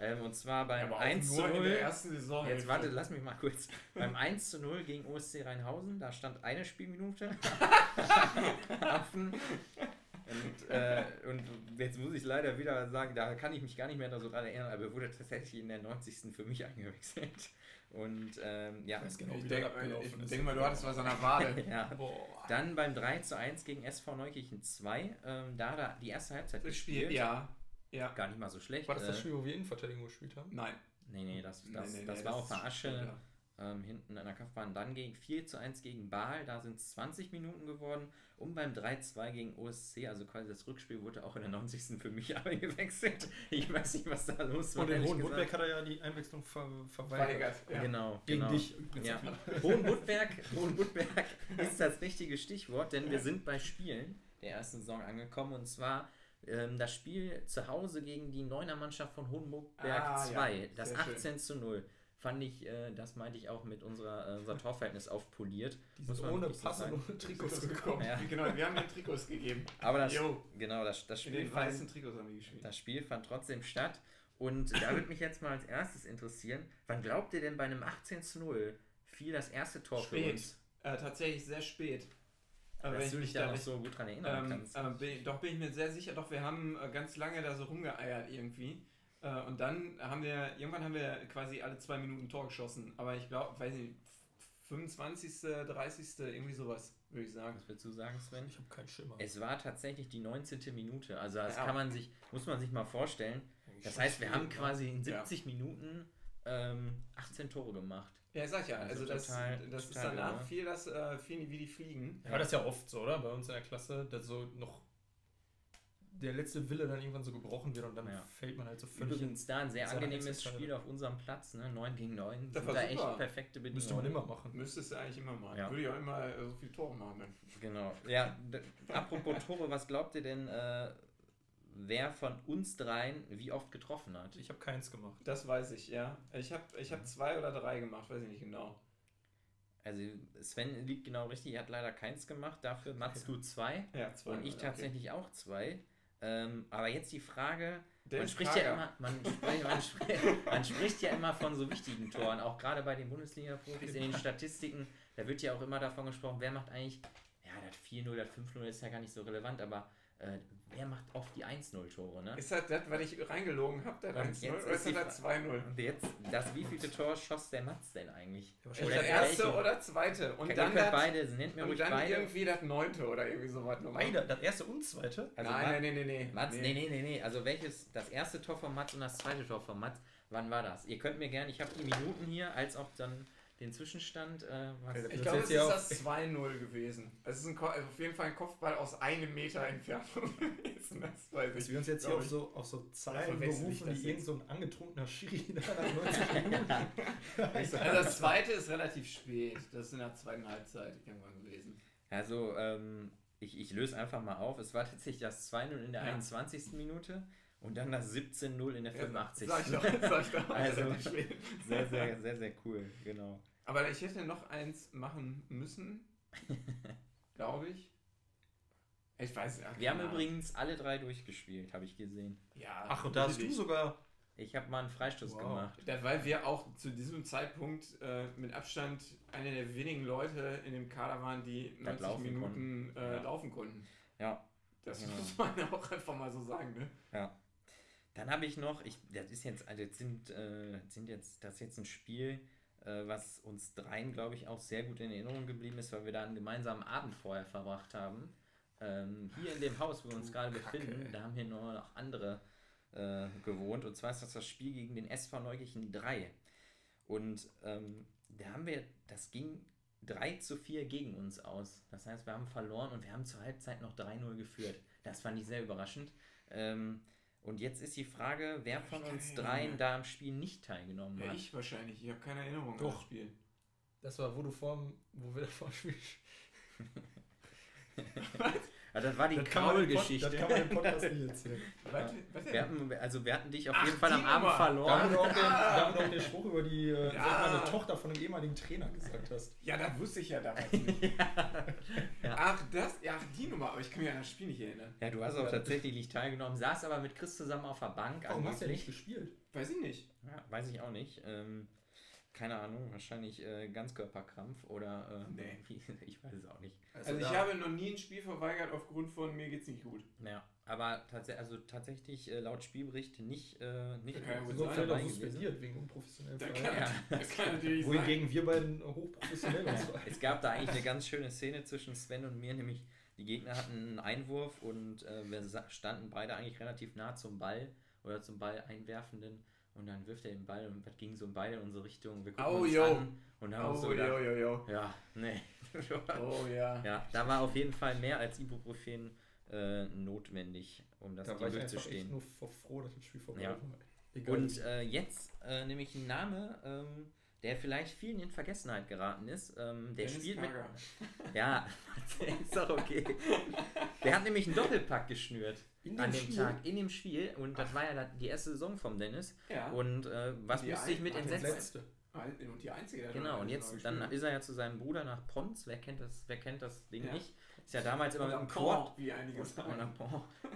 ähm, und zwar beim auch 1 zu nur in der 0. ersten Saison. Jetzt warte, lass mich mal kurz. Beim 1 zu 0 gegen OSC Rheinhausen, da stand eine Spielminute. Affen. Und, äh, und jetzt muss ich leider wieder sagen, da kann ich mich gar nicht mehr so dran erinnern, aber er wurde tatsächlich in der 90. für mich eingewechselt. Und ähm, ja, Ich genau, Ich denke denk mal, du hattest was an der Wade. ja. Dann beim 3 zu 1 gegen SV Neukirchen 2, ähm, da hat er die erste Halbzeit Das Spiel, gespielt. ja. Ja. Gar nicht mal so schlecht. War das das äh, Spiel, wo wir Innenverteidigung gespielt haben? Nein. Nee, nee, das, das, Nee, nee, das nee, war das auf der Asche. ähm, hinten an der Kampfbahn. Dann gegen 4 zu 1 gegen Baal, da sind es 20 Minuten geworden. Und beim 3-2 gegen OSC, also quasi das Rückspiel, wurde auch in der 90. für mich eingewechselt. Ich weiß nicht, was da los war. Und in ehrlich Hohenwoodberg gesagt. hat er ja die Einwechslung ver verweigert. Weigert. Ja. Genau, Gegen genau. dich. Ja. Hohenwoodberg, Hohenwoodberg ist das richtige Stichwort, denn wir sind bei Spielen der ersten Saison angekommen und zwar ähm, das Spiel zu Hause gegen die Neuner Mannschaft von Hohenwoodberg Ah, 2, ja. das Sehr 18 zu 0. Fand ich, äh, das meinte ich auch mit unserer, äh, unser Torverhältnis aufpoliert. Die sind ohne Pass und ohne Trikots gekommen. Ja. Genau, wir haben den Trikots gegeben. Aber das, genau, das, das, In Spiel den weißen fand, Trikots haben wir gespielt. das Spiel fand trotzdem statt. Und da würde mich jetzt mal als erstes interessieren, wann glaubt ihr denn bei einem 18 zu 0 fiel das erste Tor für Spät. uns? Äh, tatsächlich sehr spät. Aber Dass du dich da noch so gut dran erinnern Ähm, kannst. äh, bin, doch bin ich mir sehr sicher, doch wir haben äh, ganz lange da so rumgeeiert irgendwie. Äh, und dann haben wir, irgendwann haben wir quasi alle zwei Minuten Tor geschossen. Aber ich glaube, weiß nicht, 25., 30., irgendwie sowas, würde ich sagen. Was würdest du sagen, Sven? Ich habe keinen Schimmer. Es war tatsächlich die 19. Minute. Also das Ja. kann man sich, muss man sich mal vorstellen. Das heißt, wir haben quasi in 70 Minuten ähm, 18 Tore gemacht. Ja, sag ja. Also Also, das, total- das ist total danach irre. viel, das, äh, viel wie die Fliegen. Ja, das ist ja oft so, oder? Bei uns in der Klasse, dass so noch der letzte Wille dann irgendwann so gebrochen wird und dann Ja. fällt man halt so völlig Übrigens da ein sehr angenehmes. Spiel auf unserem Platz, ne? 9 gegen 9. Das Sind war da echt super. perfekte in. Müsste man Bedingungen. immer machen. Müsstest du eigentlich immer mal. Ja. Würde ich auch immer äh, so viele Tore machen. Dann. Genau. Ja, apropos Tore, was glaubt ihr denn, äh, wer von uns dreien wie oft getroffen hat? Ich habe keins gemacht. Das weiß ich, ja. Ich habe ich hab zwei oder drei gemacht, weiß ich nicht genau. Also Sven liegt genau richtig, er hat leider keins gemacht, dafür Mats du zwei Ja, zwei. und ich okay. tatsächlich auch zwei. Ähm, aber jetzt die Frage, man spricht, ja immer, man, spricht, man, spricht, man spricht ja immer von so wichtigen Toren, auch gerade bei den Bundesliga-Profis in den Statistiken, da wird ja auch immer davon gesprochen, wer macht eigentlich, ja, das 4-0, das 5-0 ist ja gar nicht so relevant, aber äh, wer macht oft die 1-0-Tore, ne? Ist das das, was ich reingelogen habe, der Und 1-0? jetzt Oder ist das 2-0? Und jetzt, das wievielte Tor schoss der Mats denn eigentlich? Ja, Oder erste welche? oder zweite? Und Ihr dann, das, beide, nennt mir und dann beide. irgendwie das neunte oder irgendwie sowas. nochmal. Beide, das erste und zweite. Also nein, Mat- nein, nein, nein. Mats, nee, nee, nee, nee. Also welches, das erste Tor von Mats und das zweite Tor von Mats, wann war das? Ihr könnt mir gerne, ich habe die Minuten hier, als auch dann den Zwischenstand. Äh, was, Also, Ich glaube, es ist auch- das 2-0 gewesen. Es ist ein also auf jeden Fall ein Kopfball aus einem Meter Entfernung gewesen. Das weiß Dass ich. wir uns jetzt hier auf so, auf so Zahlen berufen, wie irgend so ein angetrunkener Schiri da nach 90 Minuten. Also das zweite ist relativ spät. Das ist in der zweiten Halbzeit irgendwann gewesen. also ähm, ich, ich löse einfach mal auf. Es war tatsächlich das 2-0 in der Ja. 21. Minute und dann das 17-0 in der 85. Sag ich doch, sag ich doch. Also-. Sehr, sehr, sehr, sehr cool, genau. Aber ich hätte noch eins machen müssen. Glaube ich. Ich weiß ja. Wir haben Ahnung. übrigens alle drei durchgespielt, habe ich gesehen. Ja, Ach, und da hast du sogar. Ich habe mal einen Freistoß Wow. gemacht. Das, weil wir auch zu diesem Zeitpunkt äh, mit Abstand einer der wenigen Leute in dem Kader waren, die Das 90 laufen Minuten äh, Ja. laufen konnten. Ja. Das Genau. muss man auch einfach mal so sagen, ne? Ja. Dann habe ich noch, ich, das ist jetzt, also jetzt sind, äh, sind jetzt, das ist jetzt ein Spiel, äh, was uns dreien, glaube ich, auch sehr gut in Erinnerung geblieben ist, weil wir da einen gemeinsamen Abend vorher verbracht haben. Ähm, hier in dem Haus, wo wir uns gerade Kacke, befinden, da haben hier nur noch andere äh, gewohnt. Und zwar ist das das Spiel gegen den SV Neukirchen 3. Und ähm, da haben wir, das ging 3 zu 4 gegen uns aus. Das heißt, wir haben verloren und wir haben zur Halbzeit noch 3-0 geführt. Das fand ich sehr überraschend. Ähm, und jetzt ist die Frage, wer von uns dreien da am Spiel nicht teilgenommen Ja, hat. ich wahrscheinlich. Ich habe keine Erinnerung an Doch. das Spiel. Das war, wo du vorm, wo wir da vorm Spiel. Ja, das war die Kraul-Geschichte. Das kann man im Podcast nicht erzählen. Was, was Wir hatten, also wir hatten dich auf Ach, jeden Fall am Abend Nummer. Verloren. da, wo du auch den Spruch über die äh, Ja. sag mal, eine Tochter von einem ehemaligen Trainer gesagt hast. Ja, das wusste ich ja damals nicht. Ja. Ach, das? Ja, ach, die Nummer, aber ich kann mich an das Spiel nicht erinnern. Ja, du hast auch tatsächlich nicht teilgenommen, saß aber mit Chris zusammen auf der Bank. Warum hast du ja nicht gespielt? Weiß ich nicht. Ja, weiß ich auch nicht. Ähm, keine Ahnung, wahrscheinlich äh, Ganzkörperkrampf oder äh, Nee. ich weiß es auch nicht. Also, ich da- habe noch nie ein Spiel verweigert aufgrund von mir geht's nicht gut. Ja, aber tats also tatsächlich äh, laut Spielbericht nicht, äh, nicht Ja, gut So dabei suspendiert wegen unprofessionellen Da kann, das kann natürlich sein. Wohingegen wir beiden hochprofessionell verhalten. Es gab da eigentlich eine ganz schöne Szene zwischen Sven und mir, nämlich die Gegner hatten einen Einwurf und äh, wir standen beide eigentlich relativ nah zum Ball oder zum Ball einwerfenden und dann wirft er den Ball und das ging so beide in unsere Richtung. Wir gucken Au, uns jo. an und haben uns so Oh, gedacht, jo, jo, jo. ja, nee. Oh, ja. ja, da war auf jeden Fall mehr als Ibuprofen äh, notwendig, um das Da Ding war ich einfach echt durchzustehen. nur froh, dass das Spiel vorbei Ja. war. Und äh, jetzt äh, nämlich ein Name, ähm, der vielleicht vielen in Vergessenheit geraten ist. Ähm, der Dennis spielt mit. Kager. Ja, ist doch okay. Der hat nämlich einen Doppelpack geschnürt In an dem Spiel? Tag in dem Spiel. Und das war ja die erste Saison vom Dennis. Ja. Und äh, was Die musste ich mit ach, entsetzen? letzte. Und die einzige, der Genau, und jetzt dann ist er ja zu seinem Bruder nach Pons. Wer kennt das, wer kennt das Ding Ja. nicht? Ist ja damals immer mit dem Quad. Wie einige sagen.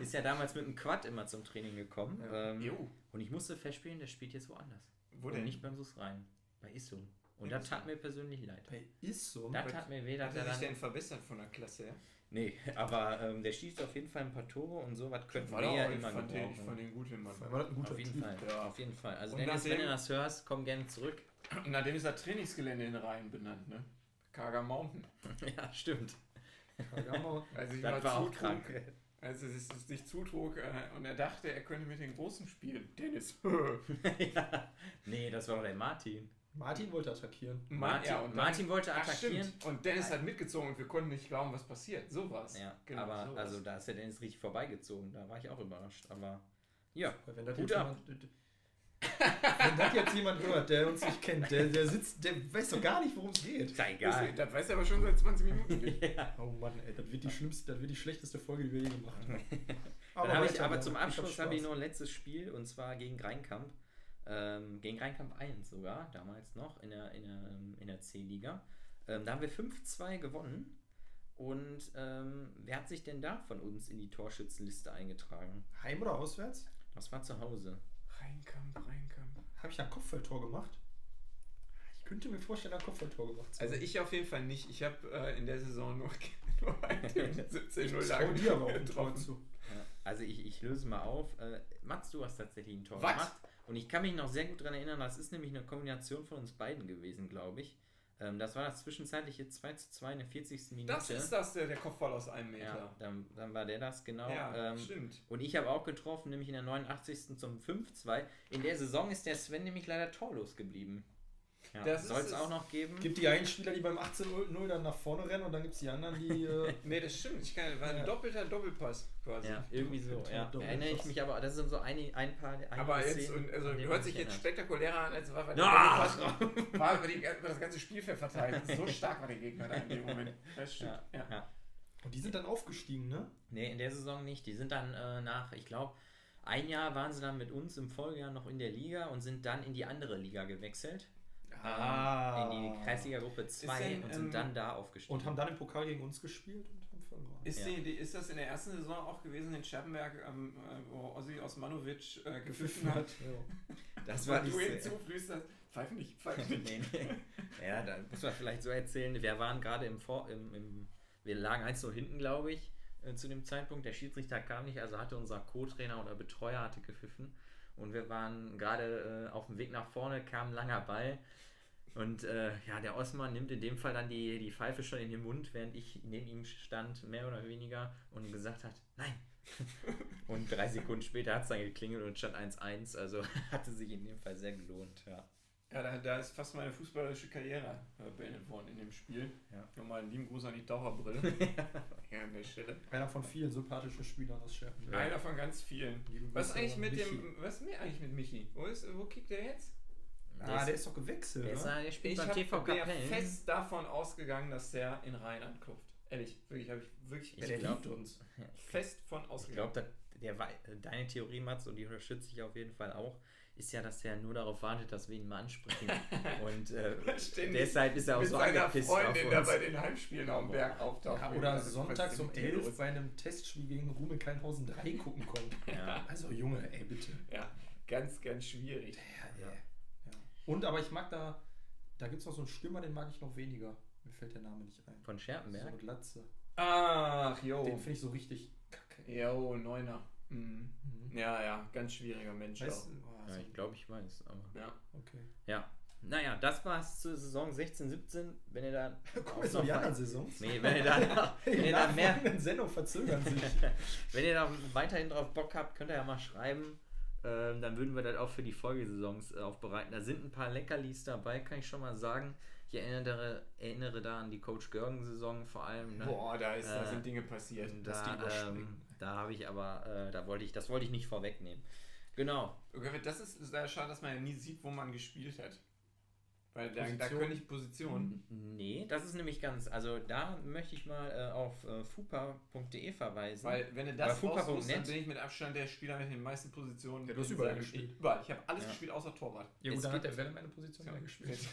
Ist ja damals mit dem Quad immer zum Training gekommen. Ja. Ähm, und ich musste festspielen, der spielt jetzt woanders. Wo und denn? nicht beim Sus rein. Bei Issum. Und das tat mir persönlich leid. Bei Issum? Das tat mir weh, dass Hat er er sich dann. denn verbessert von der Klasse her? Nee, aber ähm, der schießt auf jeden Fall ein paar Tore und so was könnten War wir ja immer fand den, ich gebrauchen. fand den gut, den Mann. War das ein guter Auf jeden Typ? Fall, Ja. auf jeden Fall. Also Und Dennis, wenn nachdem- du das hörst, komm gerne zurück. Und nachdem ist das Trainingsgelände in Rhein benannt, ne? Kager Mountain. ja, stimmt. Kagama. Also ich Das mal war auch zutrug, krank. als es sich zutrug äh, und er dachte, er könnte mit den Großen spielen. Dennis. ja. Nee, das war doch der Martin. Martin wollte attackieren. Martin, ja, und dann- Martin wollte Ach, attackieren. stimmt. Und Dennis hat mitgezogen und wir konnten nicht glauben, was passiert. So war's. Ja, Genau, aber sowas. also da ist der Dennis richtig vorbeigezogen. Da war ich auch überrascht. Aber ja, Wenn das, ab. jemand, wenn das jetzt jemand hört, der uns nicht kennt, der, der sitzt, der weiß doch gar nicht, worum es geht. ist ja Das, egal. das weiß er aber schon seit 20 Minuten nicht. ja. Oh Mann, ey, das wird die schlimmste, das wird die schlechteste Folge, die wir je gemacht haben. Dann habe ich aber ja. zum Abschluss habe ich noch ein letztes Spiel und zwar gegen Rheinkamp. Ähm, gegen Rheinkamp 1 sogar, damals noch in der, in der, in der C-Liga. Ähm, da haben wir 5-2 gewonnen. Und ähm, wer hat sich denn da von uns in die Torschützenliste eingetragen? Heim oder auswärts? Das war zu Hause. Reinkamp, Reinkamp. Habe ich ein Kopfballtor gemacht? Ich könnte mir vorstellen, ein Kopfballtor gemacht zu Also haben. ich auf jeden Fall nicht. Ich habe äh, in der Saison nur, nur ein 17 ich 0 trau dir aber auch ein Tor getroffen. zu. Ja, also ich, ich löse mal auf. Äh, Mats, du hast tatsächlich ein Tor Was? gemacht. Und ich kann mich noch sehr gut daran erinnern, das ist nämlich eine Kombination von uns beiden gewesen, glaube ich. Ähm, das war das zwischenzeitliche 2 zu 2 in der 40. Minute. Das ist das, der, der Kopfball aus einem Meter. ja, dann, dann war der das, genau. Ja, ähm, stimmt. und ich habe auch getroffen, nämlich in der 89. zum 5-2. In der Saison ist der Sven nämlich leider torlos geblieben. Ja, Soll es auch noch geben? Gibt die einen Spieler, die beim 18-0 dann nach vorne rennen und dann gibt es die anderen, die. Äh, Nee, das stimmt. Ich kann, war ein Ja. doppelter Doppelpass quasi. Ja, irgendwie so. Ja. Erinnere ich mich aber, das sind so ein, ein paar. einige Aber jetzt, Szenen, und, also hört sich jetzt erinnert. spektakulärer an, als war bei Ach! Doppelpass. War über, die, über das ganze Spielfeld verteilt. So stark war der Gegner da in dem Moment. Das stimmt. Ja, Ja. ja. und die sind dann aufgestiegen, ne? Nee, in der Saison nicht. Die sind dann äh, nach, ich glaube, ein Jahr waren sie dann mit uns im Folgejahr noch in der Liga und sind dann in die andere Liga gewechselt. Ah. In die Kreisliga-Gruppe 2 denn, und sind ähm, dann da aufgestiegen. Und haben dann im Pokal gegen uns gespielt und haben verloren. Ist, Ja. die, ist das in der ersten Saison auch gewesen in Scherpenberg, ähm, äh, wo Ossi Osmanovic äh, gepfiffen hat? Ja. das war die du Szene. hinzuflüsterst, pfeif nicht, pfeif nicht. nee, nee. Ja, da muss man vielleicht so erzählen. Wir waren gerade im Vor. Im, im, wir lagen 1 so hinten, glaube ich, äh, zu dem Zeitpunkt. Der Schiedsrichter kam nicht, also hatte unser Co-Trainer oder Betreuer hatte gepfiffen. Und wir waren gerade äh, auf dem Weg nach vorne, kam ein langer Ball. Und äh, ja, der Osman nimmt in dem Fall dann die, die Pfeife schon in den Mund, während ich neben ihm stand, mehr oder weniger, und gesagt hat, nein. und drei Sekunden später hat es dann geklingelt und stand 1-1. Also hatte sich in dem Fall sehr gelohnt, ja. Ja, da, da ist fast meine fußballerische Karriere äh, beendet worden in dem Spiel. Ja. Nochmal einen lieben Gruß an die Taucherbrille. ja, an der Stelle. Einer von vielen sympathischen Spielern aus Scherpen. Einer von ganz vielen. Was ist eigentlich mit Michi. dem, was ist mir eigentlich mit Michi? Wo, ist, wo kickt der jetzt? Ah, der ist doch gewechselt, Der, ist, der spielt Ich beim TV wäre Kapellen. fest davon ausgegangen, dass der in Rhein anklopft. Ehrlich, wirklich, habe ich wirklich Ich der glaub- liebt uns. fest von Ich ausgegangen. glaube, der, war- deine Theorie, Mats, und die unterstütze ich auf jeden Fall auch, ist ja, dass der nur darauf wartet, dass wir ihn mal ansprechen. und äh, Ständig deshalb ist er auch mit so seiner angepisst Freundin auf da uns. bei den Heimspielen dem Berg auftaucht. Ja, oder sonntags um faszinierend. 11 bei einem Testspiel gegen Rume Kleinhausen 3 gucken konnte. Ja. Also Junge, ey, bitte. Ja, ganz, ganz schwierig. Ja, ja. Und aber ich mag da, da gibt es noch so einen Stürmer, den mag ich noch weniger. Mir fällt der Name nicht ein. Von So Scherpenberg. eine Glatze. Ach, jo. Den finde ich so richtig kacke. Jo, Neuner. Mhm. Mhm. Ja, ja, ganz schwieriger Mensch Weißt, auch. Ja, ich glaube, ich weiß. Aber Ja. okay. ja. Naja, das war's zur Saison 16, 17. Wenn ihr da. Guck mal, so die anderen Saisons. Nee, wenn ihr da, wenn Die ihr da mehr. Sendungen verzögern sich. Wenn ihr da weiterhin drauf Bock habt, könnt ihr ja mal schreiben. Ähm, dann würden wir das auch für die Folgesaisons äh, aufbereiten. Da sind ein paar Leckerlis dabei, kann ich schon mal sagen. Ich erinnere, erinnere da an die Coach Görgen-Saison vor allem. Ne? Boah, da, ist, da Äh, sind Dinge passiert. Und dass die Da, ähm, da habe ich aber, äh, da wollte ich, das wollte ich nicht vorwegnehmen. Genau. Okay, Das ist sehr schade, dass man ja nie sieht, wo man gespielt hat. Weil da, da könnte ich Position. Nee, das ist nämlich ganz, also da möchte ich mal äh, auf äh, fupa.de verweisen. Weil, wenn du das Fupa.net raussuchst, dann bin ich mit Abstand der Spieler mit den meisten Positionen. Ja, du hast überall gespielt. Überall. Ich habe alles Ja. gespielt, außer Torwart. Ja gut, Es dann hat der Welle meine Position ja. gespielt.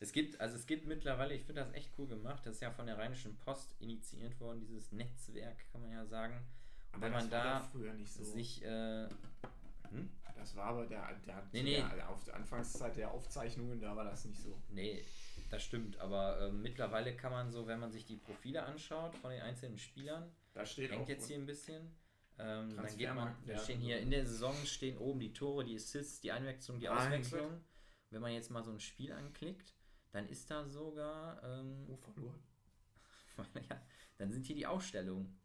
Es gibt, also es gibt mittlerweile, ich finde das echt cool gemacht, das ist ja von der Rheinischen Post initiiert worden, dieses Netzwerk, kann man ja sagen. Und wenn man da doch früher nicht so. sich, äh, hm? Das war aber der, der, Nee, nee. der auf der Anfangszeit der Aufzeichnungen, da war das nicht so. Nee, das stimmt, aber äh, mittlerweile kann man so, wenn man sich die Profile anschaut von den einzelnen Spielern, Da steht hängt auch jetzt hier ein bisschen. Ähm, dann geht man, da stehen hier in der Saison stehen oben die Tore, die Assists, die Einwechslung, die Auswechslung. Wenn man jetzt mal so ein Spiel anklickt, dann ist da sogar, ähm, Oh, verloren. ja, dann sind hier die Ausstellungen.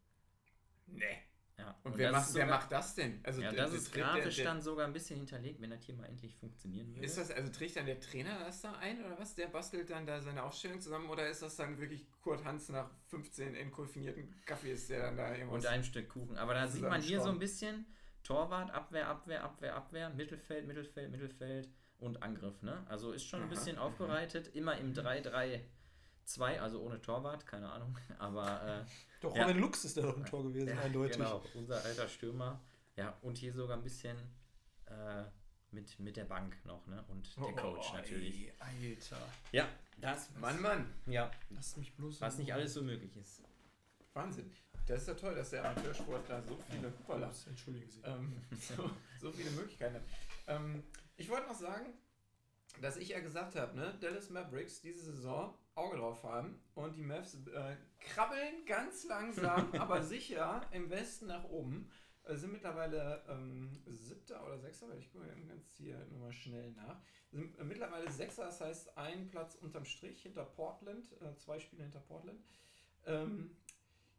Nee. Ja. Und, wer, das macht, ist wer sogar- macht das denn? Also Ja, der- das der- ist der- grafisch der- dann sogar ein bisschen hinterlegt, wenn das hier mal endlich funktionieren würde. Ist das, also trägt dann der Trainer das da ein oder was? Der bastelt dann da seine Aufstellung zusammen oder ist das dann wirklich Kurt Hans nach 15 entkoffinierten Kaffees, der dann da irgendwas... und ein Stück Kuchen. Aber da sieht man hier so ein bisschen Torwart, Abwehr, Abwehr, Abwehr, Abwehr, Mittelfeld, Mittelfeld, Mittelfeld und Angriff. Ne? Also ist schon ein bisschen aufbereitet. Immer im 3-3-2, also ohne Torwart, keine Ahnung. Aber Doch, Ja. Robin Lux ist da doch im Tor äh, gewesen, ja, eindeutig. genau, unser alter Stürmer. Ja, und hier sogar ein bisschen äh, mit, mit der Bank noch. Ne? Und der Coach Oh, natürlich. ey, Alter. Ja, das, Mann, Mann, ja, Lass mich bloß. was nicht alles so möglich ist. Wahnsinn. Das ist ja toll, dass der Amateursport da so viele, hoppala, Ups, Entschuldigen Sie. ähm, so, so viele Möglichkeiten hat. Ähm, ich wollte noch sagen, dass ich ja gesagt habe, ne, Dallas Mavericks diese Saison Auge drauf haben und die Mavs äh, krabbeln ganz langsam, aber sicher im Westen nach oben. Äh, sind mittlerweile ähm, siebter oder sechster, weil ich gucke ganz hier nochmal schnell nach. Sind äh, mittlerweile sechster, das heißt ein Platz unterm Strich hinter Portland, äh, zwei Spiele hinter Portland. Ähm,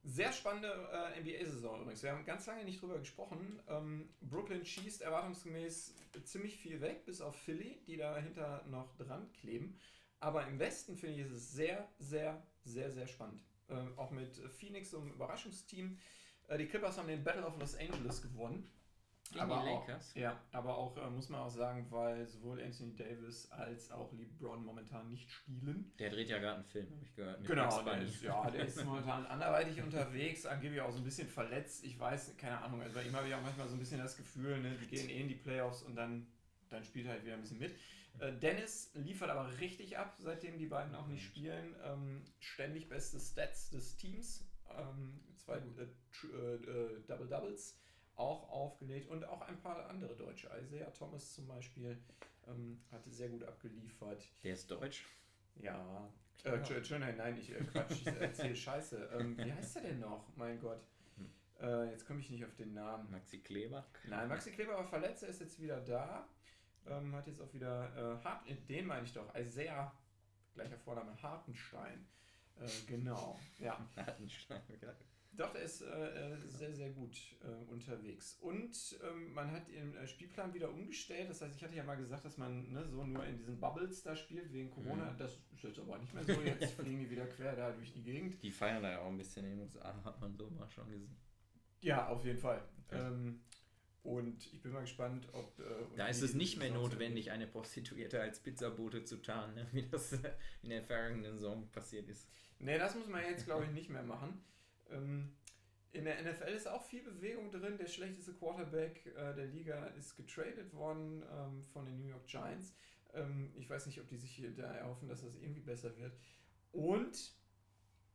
sehr spannende äh, NBA-Saison übrigens. Wir haben ganz lange nicht drüber gesprochen. Ähm, Brooklyn schießt erwartungsgemäß ziemlich viel weg, bis auf Philly, die dahinter noch dran kleben. Aber im Westen finde ich es sehr, sehr, sehr, sehr spannend. Ähm, auch mit Phoenix, so einem Überraschungsteam. Äh, die Clippers haben den Battle of Los Angeles gewonnen. Gegen aber die auch, Lakers? ja, aber auch äh, muss man auch sagen, weil sowohl Anthony Davis als auch LeBron momentan nicht spielen. Der dreht ja gerade einen Film, habe ich gehört. Genau, der ist, ja, der ist momentan anderweitig unterwegs, angeblich auch so ein bisschen verletzt. Ich weiß, keine Ahnung, also bei ihm habe ich auch manchmal so ein bisschen das Gefühl, ne, die gehen eh in die Playoffs und dann, dann spielt er halt wieder ein bisschen mit. Äh, Dennis liefert aber richtig ab, seitdem die beiden auch nicht spielen. Ähm, ständig beste Stats des Teams. Ähm, zwei äh, äh, äh, Double Doubles auch aufgelegt und auch ein paar andere Deutsche. Isaiah Thomas zum Beispiel ähm, hatte sehr gut abgeliefert. Der ist deutsch. Ja. Äh, Entschuldigung, nein, ich äh, Quatsch, ich erzähle Scheiße. Ähm, wie heißt der denn noch? Mein Gott. Hm. Äh, jetzt komme ich nicht auf den Namen. Maxi Kleber. Nein, Maxi Kleber war verletzt, er ist jetzt wieder da. Ähm, hat jetzt auch wieder äh, Hart, äh, den meine ich doch, Isaiah, gleicher Vorname, Hartenstein. Äh, genau, ja. Hartenstein, geil. Doch, der ist äh, äh, sehr, sehr gut äh, unterwegs. Und ähm, man hat den äh, Spielplan wieder umgestellt. Das heißt, ich hatte ja mal gesagt, dass man ne, so nur in diesen Bubbles da spielt wegen Corona. Mhm. Das ist jetzt aber nicht mehr so. Jetzt fliegen die wieder quer da durch die Gegend. Die feiern da ja auch ein bisschen in den USA, hat man so mal schon gesehen. Ja, auf jeden Fall. Okay. Ähm, und ich bin mal gespannt, ob. Äh, Da ist es nicht mehr notwendig, eine Prostituierte als Pizzabote zu tarnen, ne? wie das in der vergangenen Saison passiert ist. Nee, das muss man jetzt, glaube ich, nicht mehr machen. Ähm, in der NFL ist auch viel Bewegung drin. Der schlechteste Quarterback äh, der Liga ist getradet worden ähm, von den New York Giants. Ähm, ich weiß nicht, ob die sich hier da erhoffen, dass das irgendwie besser wird. Und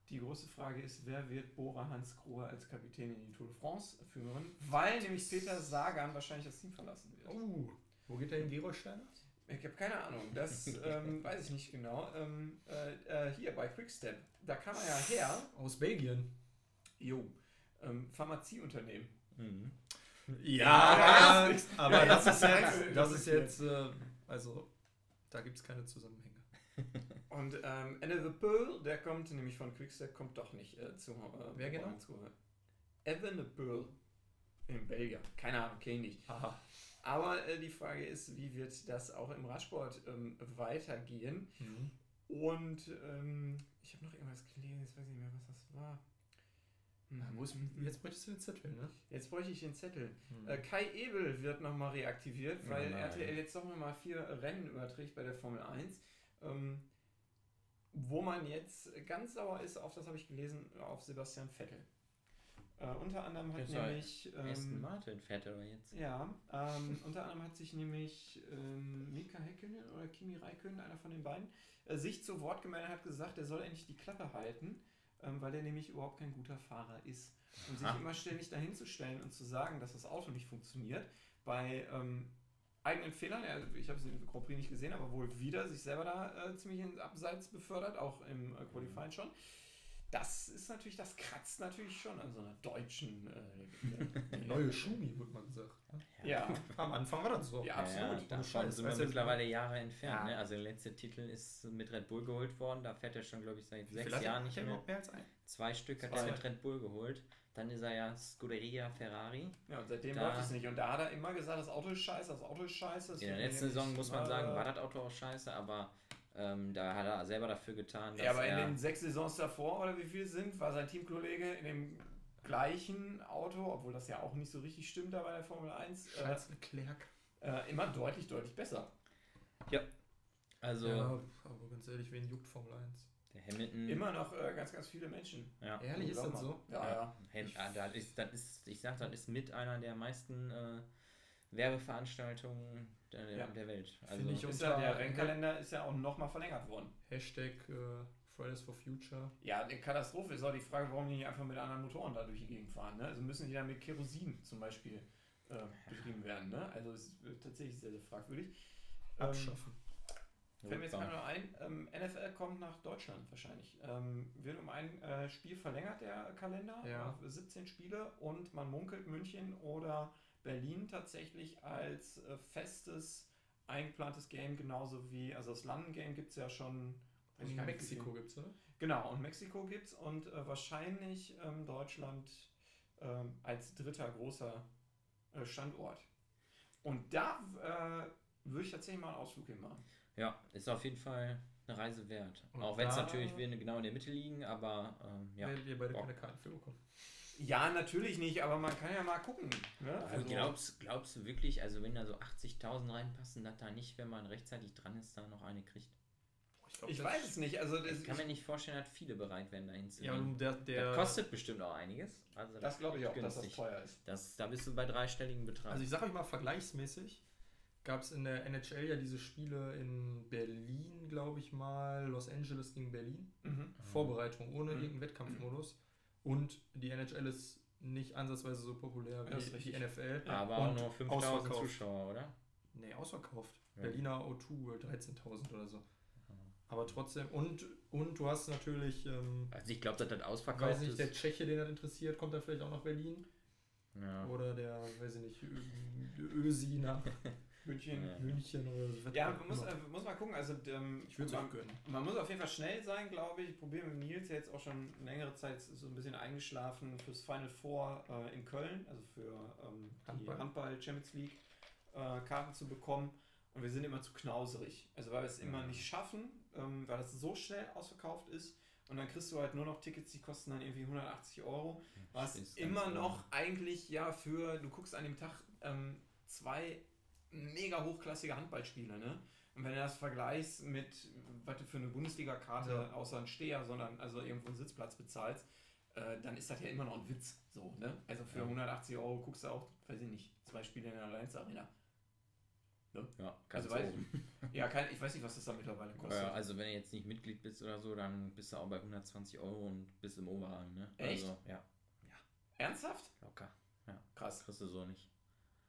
die große Frage ist, wer wird Bora Hans Grohe als Kapitän in die Tour de France führen? Weil nämlich Peter Sagan wahrscheinlich das Team verlassen wird. Oh, wo geht der hin? Gerolsteiner? Ich habe keine Ahnung, das ähm, weiß ich nicht genau. Ähm, äh, äh, hier bei Quickstep, da kam er ja her. Aus Belgien. Jo, ähm, Pharmazieunternehmen. Mhm. Ja, das aber ja, das ja, ist jetzt, das ist jetzt, äh, also, da gibt es keine Zusammenhänge. Und ähm, Anne the Pearl, der kommt nämlich von Quickstep, kommt doch nicht äh, zu. Äh, Wer genau? Zu, Evan the Pearl in Belgien. Keine Ahnung, kenne ich nicht. Haha. Aber äh, die Frage ist, wie wird das auch im Radsport ähm, weitergehen? Mhm. Und ähm, ich habe noch irgendwas gelesen, jetzt weiß ich nicht mehr, was das war. Hm, jetzt bräuchtest du den Zettel, ne? Jetzt bräuchte ich den Zettel. Mhm. Äh, Kai Ebel wird nochmal reaktiviert, Oh weil nein. RTL jetzt doch nochmal vier Rennen überträgt bei der Formel 1. Ähm, wo man jetzt ganz sauer ist, auf das habe ich gelesen, auf Sebastian Vettel. Äh, unter anderem hat nämlich. Ähm, Martin aber jetzt. ja, ähm, unter anderem hat sich nämlich ähm, Mika Häkkinen oder Kimi Räikkönen, einer von den beiden, äh, sich zu Wort gemeldet und hat gesagt, er soll endlich die Klappe halten, ähm, weil er nämlich überhaupt kein guter Fahrer ist. Und sich Aha. immer ständig dahin zu stellen und zu sagen, dass das Auto nicht funktioniert, bei ähm, eigenen Fehlern, ja, ich habe es im Grand Prix nicht gesehen, aber wohl wieder sich selber da äh, ziemlich ins Abseits befördert, auch im äh, Qualifying schon. das ist natürlich, das kratzt natürlich schon an so einer deutschen. Äh, Die neue Schumi, wird man gesagt. ne? ja, Am Anfang war das so. Ja, Ja, absolut. ja, davon sind wir mittlerweile Jahre entfernt. Ja. Ne? Also der letzte Titel ist mit Red Bull geholt worden. Da fährt er schon, glaube ich, seit Wie sechs? Jahren nicht mehr. mehr als ein? Zwei Stück hat Zwei. er mit Red Bull geholt. Dann ist er ja Scuderia Ferrari. ja, und seitdem Da- läuft es nicht. Und da hat er immer gesagt, das Auto ist scheiße, das Auto ist scheiße. In der letzten Saison muss man sagen, äh, war das Auto auch scheiße, aber ähm, da hat er selber dafür getan, dass Ja, aber in den sechs Saisons davor, oder wie viel sind, war sein Teamkollege in dem gleichen Auto, obwohl das ja auch nicht so richtig stimmt da bei der Formel 1, äh, Charles Leclerc. äh, immer deutlich, deutlich besser. also ja, aber ganz ehrlich, wen juckt Formel 1? Der Hamilton. Immer noch äh, ganz, ganz viele Menschen. Ja. Ehrlich, ist das mal. so? Ja, ja. Ham- ah, das ist, das ist, ich sag, das ist mit einer der meisten äh, Werbeveranstaltungen der, Ja. der Welt. Also, Finde ich Ist unter- ja, der Rennkalender ist ja auch nochmal verlängert worden. Hashtag äh, Fridays for Future. Ja, eine Katastrophe ist auch die Frage, warum die nicht einfach mit anderen Motoren da durch die Gegend fahren. Ne? Also müssen die dann mit Kerosin zum Beispiel äh, betrieben werden. Ne? Also es ist tatsächlich sehr, sehr fragwürdig. Ähm, Abschaffen. Fällt mir jetzt gerade noch ein, ähm, NFL kommt nach Deutschland wahrscheinlich. Ähm, wird um ein äh, Spiel verlängert, der Kalender, Ja. auf 17 Spiele und man munkelt München oder Berlin tatsächlich als äh, festes, eingeplantes Game, genauso wie, also das London-Game gibt es ja schon. In Mexiko viel- gibt's, oder? Genau, und Mexiko gibt es und äh, wahrscheinlich ähm, Deutschland ähm, als dritter großer äh, Standort. Und da äh, würde ich tatsächlich mal einen Ausflug hin machen. Ja, ist auf jeden Fall eine Reise wert. Und auch wenn es natürlich wir genau in der Mitte liegen, aber ähm, ja. Werdet ihr beide Bock. keine Karten für bekommen. Ja, natürlich nicht, aber man kann ja mal gucken. Ne? Also glaubst, glaubst du wirklich, also wenn da so 80.000 reinpassen, dass da nicht, wenn man rechtzeitig dran ist, da noch eine kriegt? glaub, ich das- weiß es nicht. Also das, Ich kann mir nicht vorstellen, dass viele bereit wären, da Ja, hinzugehen. und der, der das kostet bestimmt auch einiges. Also das glaube ich auch, ist dass das günstig. teuer ist. Das, da bist du bei dreistelligen Betrag. Also ich sage euch mal vergleichsmäßig, gab es in der NHL ja diese Spiele in Berlin, glaube ich mal, Los Angeles gegen Berlin. Mhm. Vorbereitung ohne Mhm. irgendeinen Wettkampfmodus. Und die NHL ist nicht ansatzweise so populär wie die richtig. NFL. aber auch und nur 5000 ausverkauft. Zuschauer, oder? Nee, ausverkauft. Ja. Berliner O2 13.000 oder so. Aber trotzdem, und, und du hast natürlich, ähm, Also ich glaube, das weiß ausverkauft nicht, der ist. Tscheche, den das interessiert, kommt dann vielleicht auch nach Berlin. Ja. Oder der, weiß ich nicht, Ö- Ösi nach München. Ja. München oder so. Ja, man muss, äh, muss mal gucken. Also, ähm, ich würde es man, auch gönnen. man muss auf jeden Fall schnell sein, glaube ich. Ich probiere mit Nils ja jetzt auch schon längere Zeit so ein bisschen eingeschlafen fürs Final Four äh, in Köln, also für ähm, die Handball. Handball Champions League äh, Karten zu bekommen. Und wir sind immer zu knauserig. Also, weil wir es immer Mhm. nicht schaffen, ähm, weil das so schnell ausverkauft ist. Und dann kriegst du halt nur noch Tickets, die kosten dann irgendwie 180 Euro. Was immer noch eigentlich ja für, du guckst an dem Tag ähm, zwei mega hochklassige Handballspiele, ne? Und wenn du das vergleichst mit, was du für eine Bundesliga-Karte Ja. außer ein Steher, sondern also irgendwo einen Sitzplatz bezahlst, äh, dann ist das ja immer noch ein Witz. So, ne? Also für Ja. 180 Euro guckst du auch, weiß ich nicht, zwei Spiele in der Allianz Arena. Ja, ganz Also weiß oben. Ja, kein, ich weiß nicht, was das da mittlerweile kostet. Ja, also wenn du jetzt nicht Mitglied bist oder so, dann bist du auch bei 120 Euro und bist im Oberrang, ne? Echt? Also, ja, Ernsthaft? locker. Krass, Kriegst du so nicht.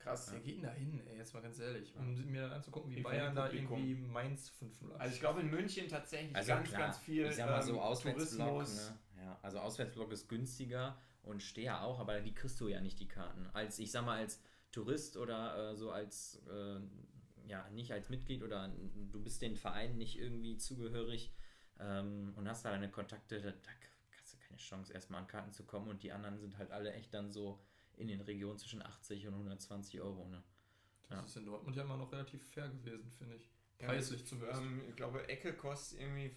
Krass. Wer geht denn da hin, ey, jetzt mal ganz ehrlich, um mir dann anzugucken, wie Wie Bayern da irgendwie Mainz 5-0 Also ich glaube in München tatsächlich Also ganz, klar, ganz viel ich sag mal so ähm, Auswärtsblock, ne? Ja, also Auswärtsblock ist günstiger und Steher auch, aber die kriegst du ja nicht die Karten. Als, ich sag mal, als Tourist oder äh, so als, äh, ja, nicht als Mitglied oder du bist den Verein nicht irgendwie zugehörig ähm, und hast da deine Kontakte, da, da hast du keine Chance, erstmal an Karten zu kommen und die anderen sind halt alle echt dann so in den Regionen zwischen 80 und 120 Euro, ne? Das Ja. ist in Dortmund ja immer noch relativ fair gewesen, finde ich. Ja, Preislich das, zumindest. Ähm, ich glaube, Ecke kostet irgendwie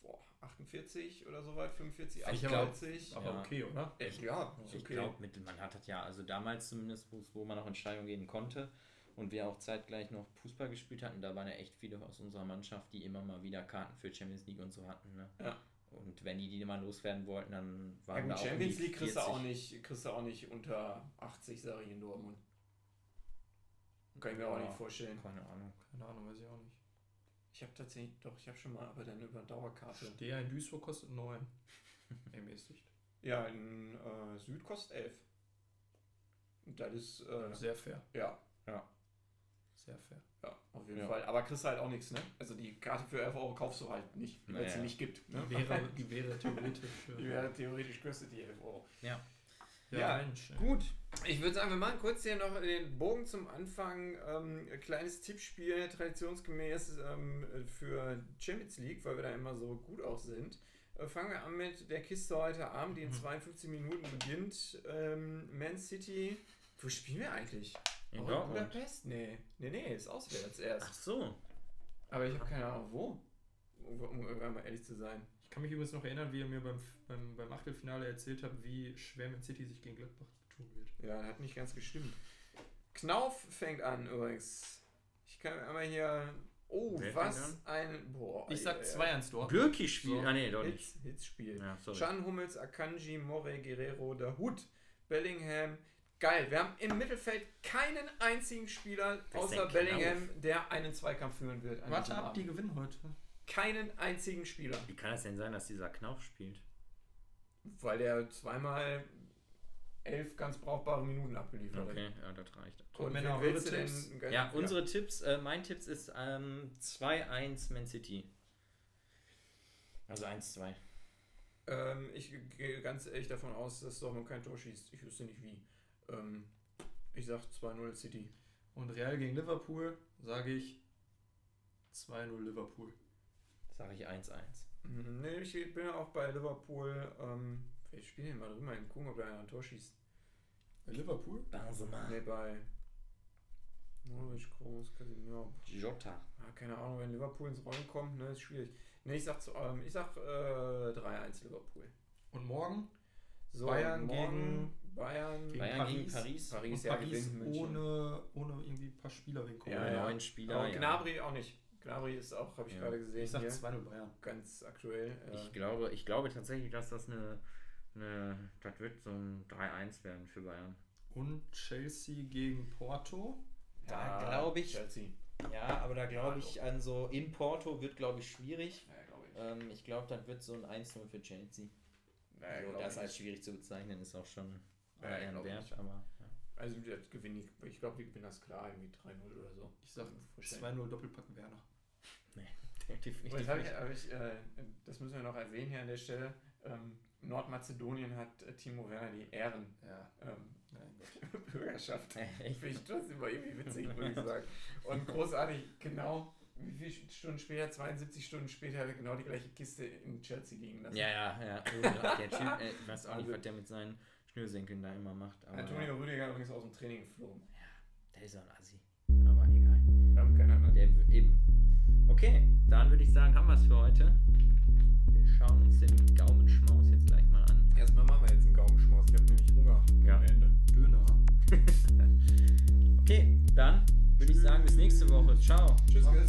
boah, 48 oder so weit, 45, Ich glaub, 48. Aber ja. okay, oder? Echt, ja, ist Ich okay. glaube, man hat das ja, also damals zumindest, wo, wo man noch in Stadion gehen konnte und wir auch zeitgleich noch Fußball gespielt hatten, da waren ja echt viele aus unserer Mannschaft, die immer mal wieder Karten für Champions League und so hatten. Ne? Ja. Und wenn die die mal loswerden wollten, dann ja, waren gut, da auch Champions League kriegst du, 40. auch nicht, kriegst du auch nicht unter 80, sage ich in Dortmund. Kann ich mir auch Ja. nicht vorstellen. Keine Ahnung. Keine Ahnung, weiß ich auch nicht. Ich habe tatsächlich, doch, ich habe schon mal, aber dann über Dauerkarte. Der in Duisburg kostet 9. Ermäßigt. Ja, in äh, Süd kostet 11. Und das ist, äh, Sehr fair. ja. Sehr Sehr fair. Ja, auf jeden Ja. Fall. Aber kriegst halt auch nichts, ne? Also die Karte für 11 Euro kaufst du halt nicht, weil es sie Naja. nicht gibt. Ne? Die wäre, die wäre theoretisch. Die wäre theoretisch kostet die 11 Euro. Ja. ja, Ja, Mensch. Gut, ich würde sagen, wir machen kurz hier noch den Bogen zum Anfang. Ähm, ein kleines Tippspiel, traditionsgemäß ähm, für Champions League, weil wir da immer so gut auch sind. Äh, fangen wir an mit der Kiste heute Abend, die in Mhm. 52 Minuten beginnt. Ähm, Man City. Wo spielen wir eigentlich? In Oh, Dortmund. Budapest? Nee. Nee, nee, ist auswärts Ach erst. so. Aber ich habe keine Ahnung, wo. Um, um irgendwann mal ehrlich zu sein. Ich kann mich übrigens noch erinnern, wie ihr mir beim, beim, beim Achtelfinale erzählt habt, wie schwer Man City sich gegen Gladbach tun wird. Ja, hat nicht ganz gestimmt. Knauf fängt an übrigens. Ich kann einmal hier. Oh, Wer was ein. Boah. Ich sag ey, 2 ans Dortmund. Birki spielt. So. Ah, nee, doch nicht. Hits, Hits-Spiel. Ja, sorry. Chan Hummels, Akanji, More, Guerrero, der Hut, Bellingham. Geil, wir haben im Mittelfeld keinen einzigen Spieler außer Bellingham, der einen Zweikampf führen wird. Warte ab, die gewinnen heute. Keinen einzigen Spieler. Wie kann es denn sein, dass dieser Knauf spielt? Weil der zweimal elf ganz brauchbare Minuten abgeliefert hat. Okay, ja, das reicht. Und Männer, wen willst eure du Tipps? denn? Ja, unsere Tipps, äh, mein Tipps ist ähm, 2-1 Man City. Also 1-2. Ähm, ich gehe ganz ehrlich davon aus, dass Dortmund kein Tor schießt. Ich wüsste nicht wie. Ähm, ich sag 2-0 City. Und Real gegen Liverpool sage ich 2-0 Liverpool. Sage ich 1-1. Mhm, Nee, ich bin ja auch bei Liverpool. Ähm, ich spiele hier mal drüber und gucken, ob da einer ein Tor schießt. Äh, Liverpool? Benzema. Nee, bei Norwich Groß, Casemiro. Jota. Ah, keine Ahnung, wenn Liverpool ins Rollen kommt, ne, ist schwierig. Nee, ich sag, zu- ähm, ich sag äh, 3-1 Liverpool. Und morgen? So, Bayern morgen Bayern gegen Bayern gegen Paris. Paris. Paris, Und ja, Paris ohne, ohne irgendwie ein paar Spieler wegen Ja, Corona. ja. Neun Spieler. Aber ja. Gnabry auch nicht. Gnabry ist auch, habe ich Ja. gerade gesehen, Ich sag hier, 2-0 Bayern. ganz aktuell. Äh, Ich glaube, ich glaube tatsächlich, dass das eine, eine das wird so ein 3-1 werden für Bayern. Und Chelsea gegen Porto. Da glaub ich- Chelsea. Ja, aber da glaube ich an so in Porto wird glaube ich schwierig. Ja, glaube ich. Ähm, ich glaube, das wird so ein 1-0 für Chelsea. Naja, also, glaub das als schwierig zu bezeichnen ist auch schon Ja, glaub ich wert, nicht. aber ja. Also das gewinne ich, ich glaube, die gewinnen das klar, irgendwie 3-0 oder so. Ich sag Vorstellen. 2-0 Doppelpack Werner. definitiv Und jetzt hab ich, nicht. hab ich, äh, das müssen wir noch erwähnen hier an der Stelle. Ähm, Nordmazedonien hat äh, Timo Werner die Ehren Ja. ähm, Nein. Bürgerschaft. Finde ich trotzdem immer irgendwie witzig, muss ich sagen. Und großartig, genau, wie viele Stunden später, 72 Stunden später, hat er genau die gleiche Kiste in Chelsea liegen lassen. Ja, ja, ja. Der Typ, äh, ich weiß auch nicht, Also- was der mit seinen Schnürsenkeln da immer macht. Aber Antonio Rüdiger übrigens aus dem Training geflogen. der ist so ein Assi. Aber egal. Wir haben keinen anderen. Der eben. Okay, dann würde ich sagen, haben wir es für heute. Wir schauen uns den Gaumenschmaus jetzt gleich mal an. Erstmal machen wir jetzt einen Gaumenschmaus. Ich habe nämlich Hunger. Ja. Am Ende. Döner. Okay, dann würde ich sagen, bis nächste Woche. Ciao. Tschüss, gut.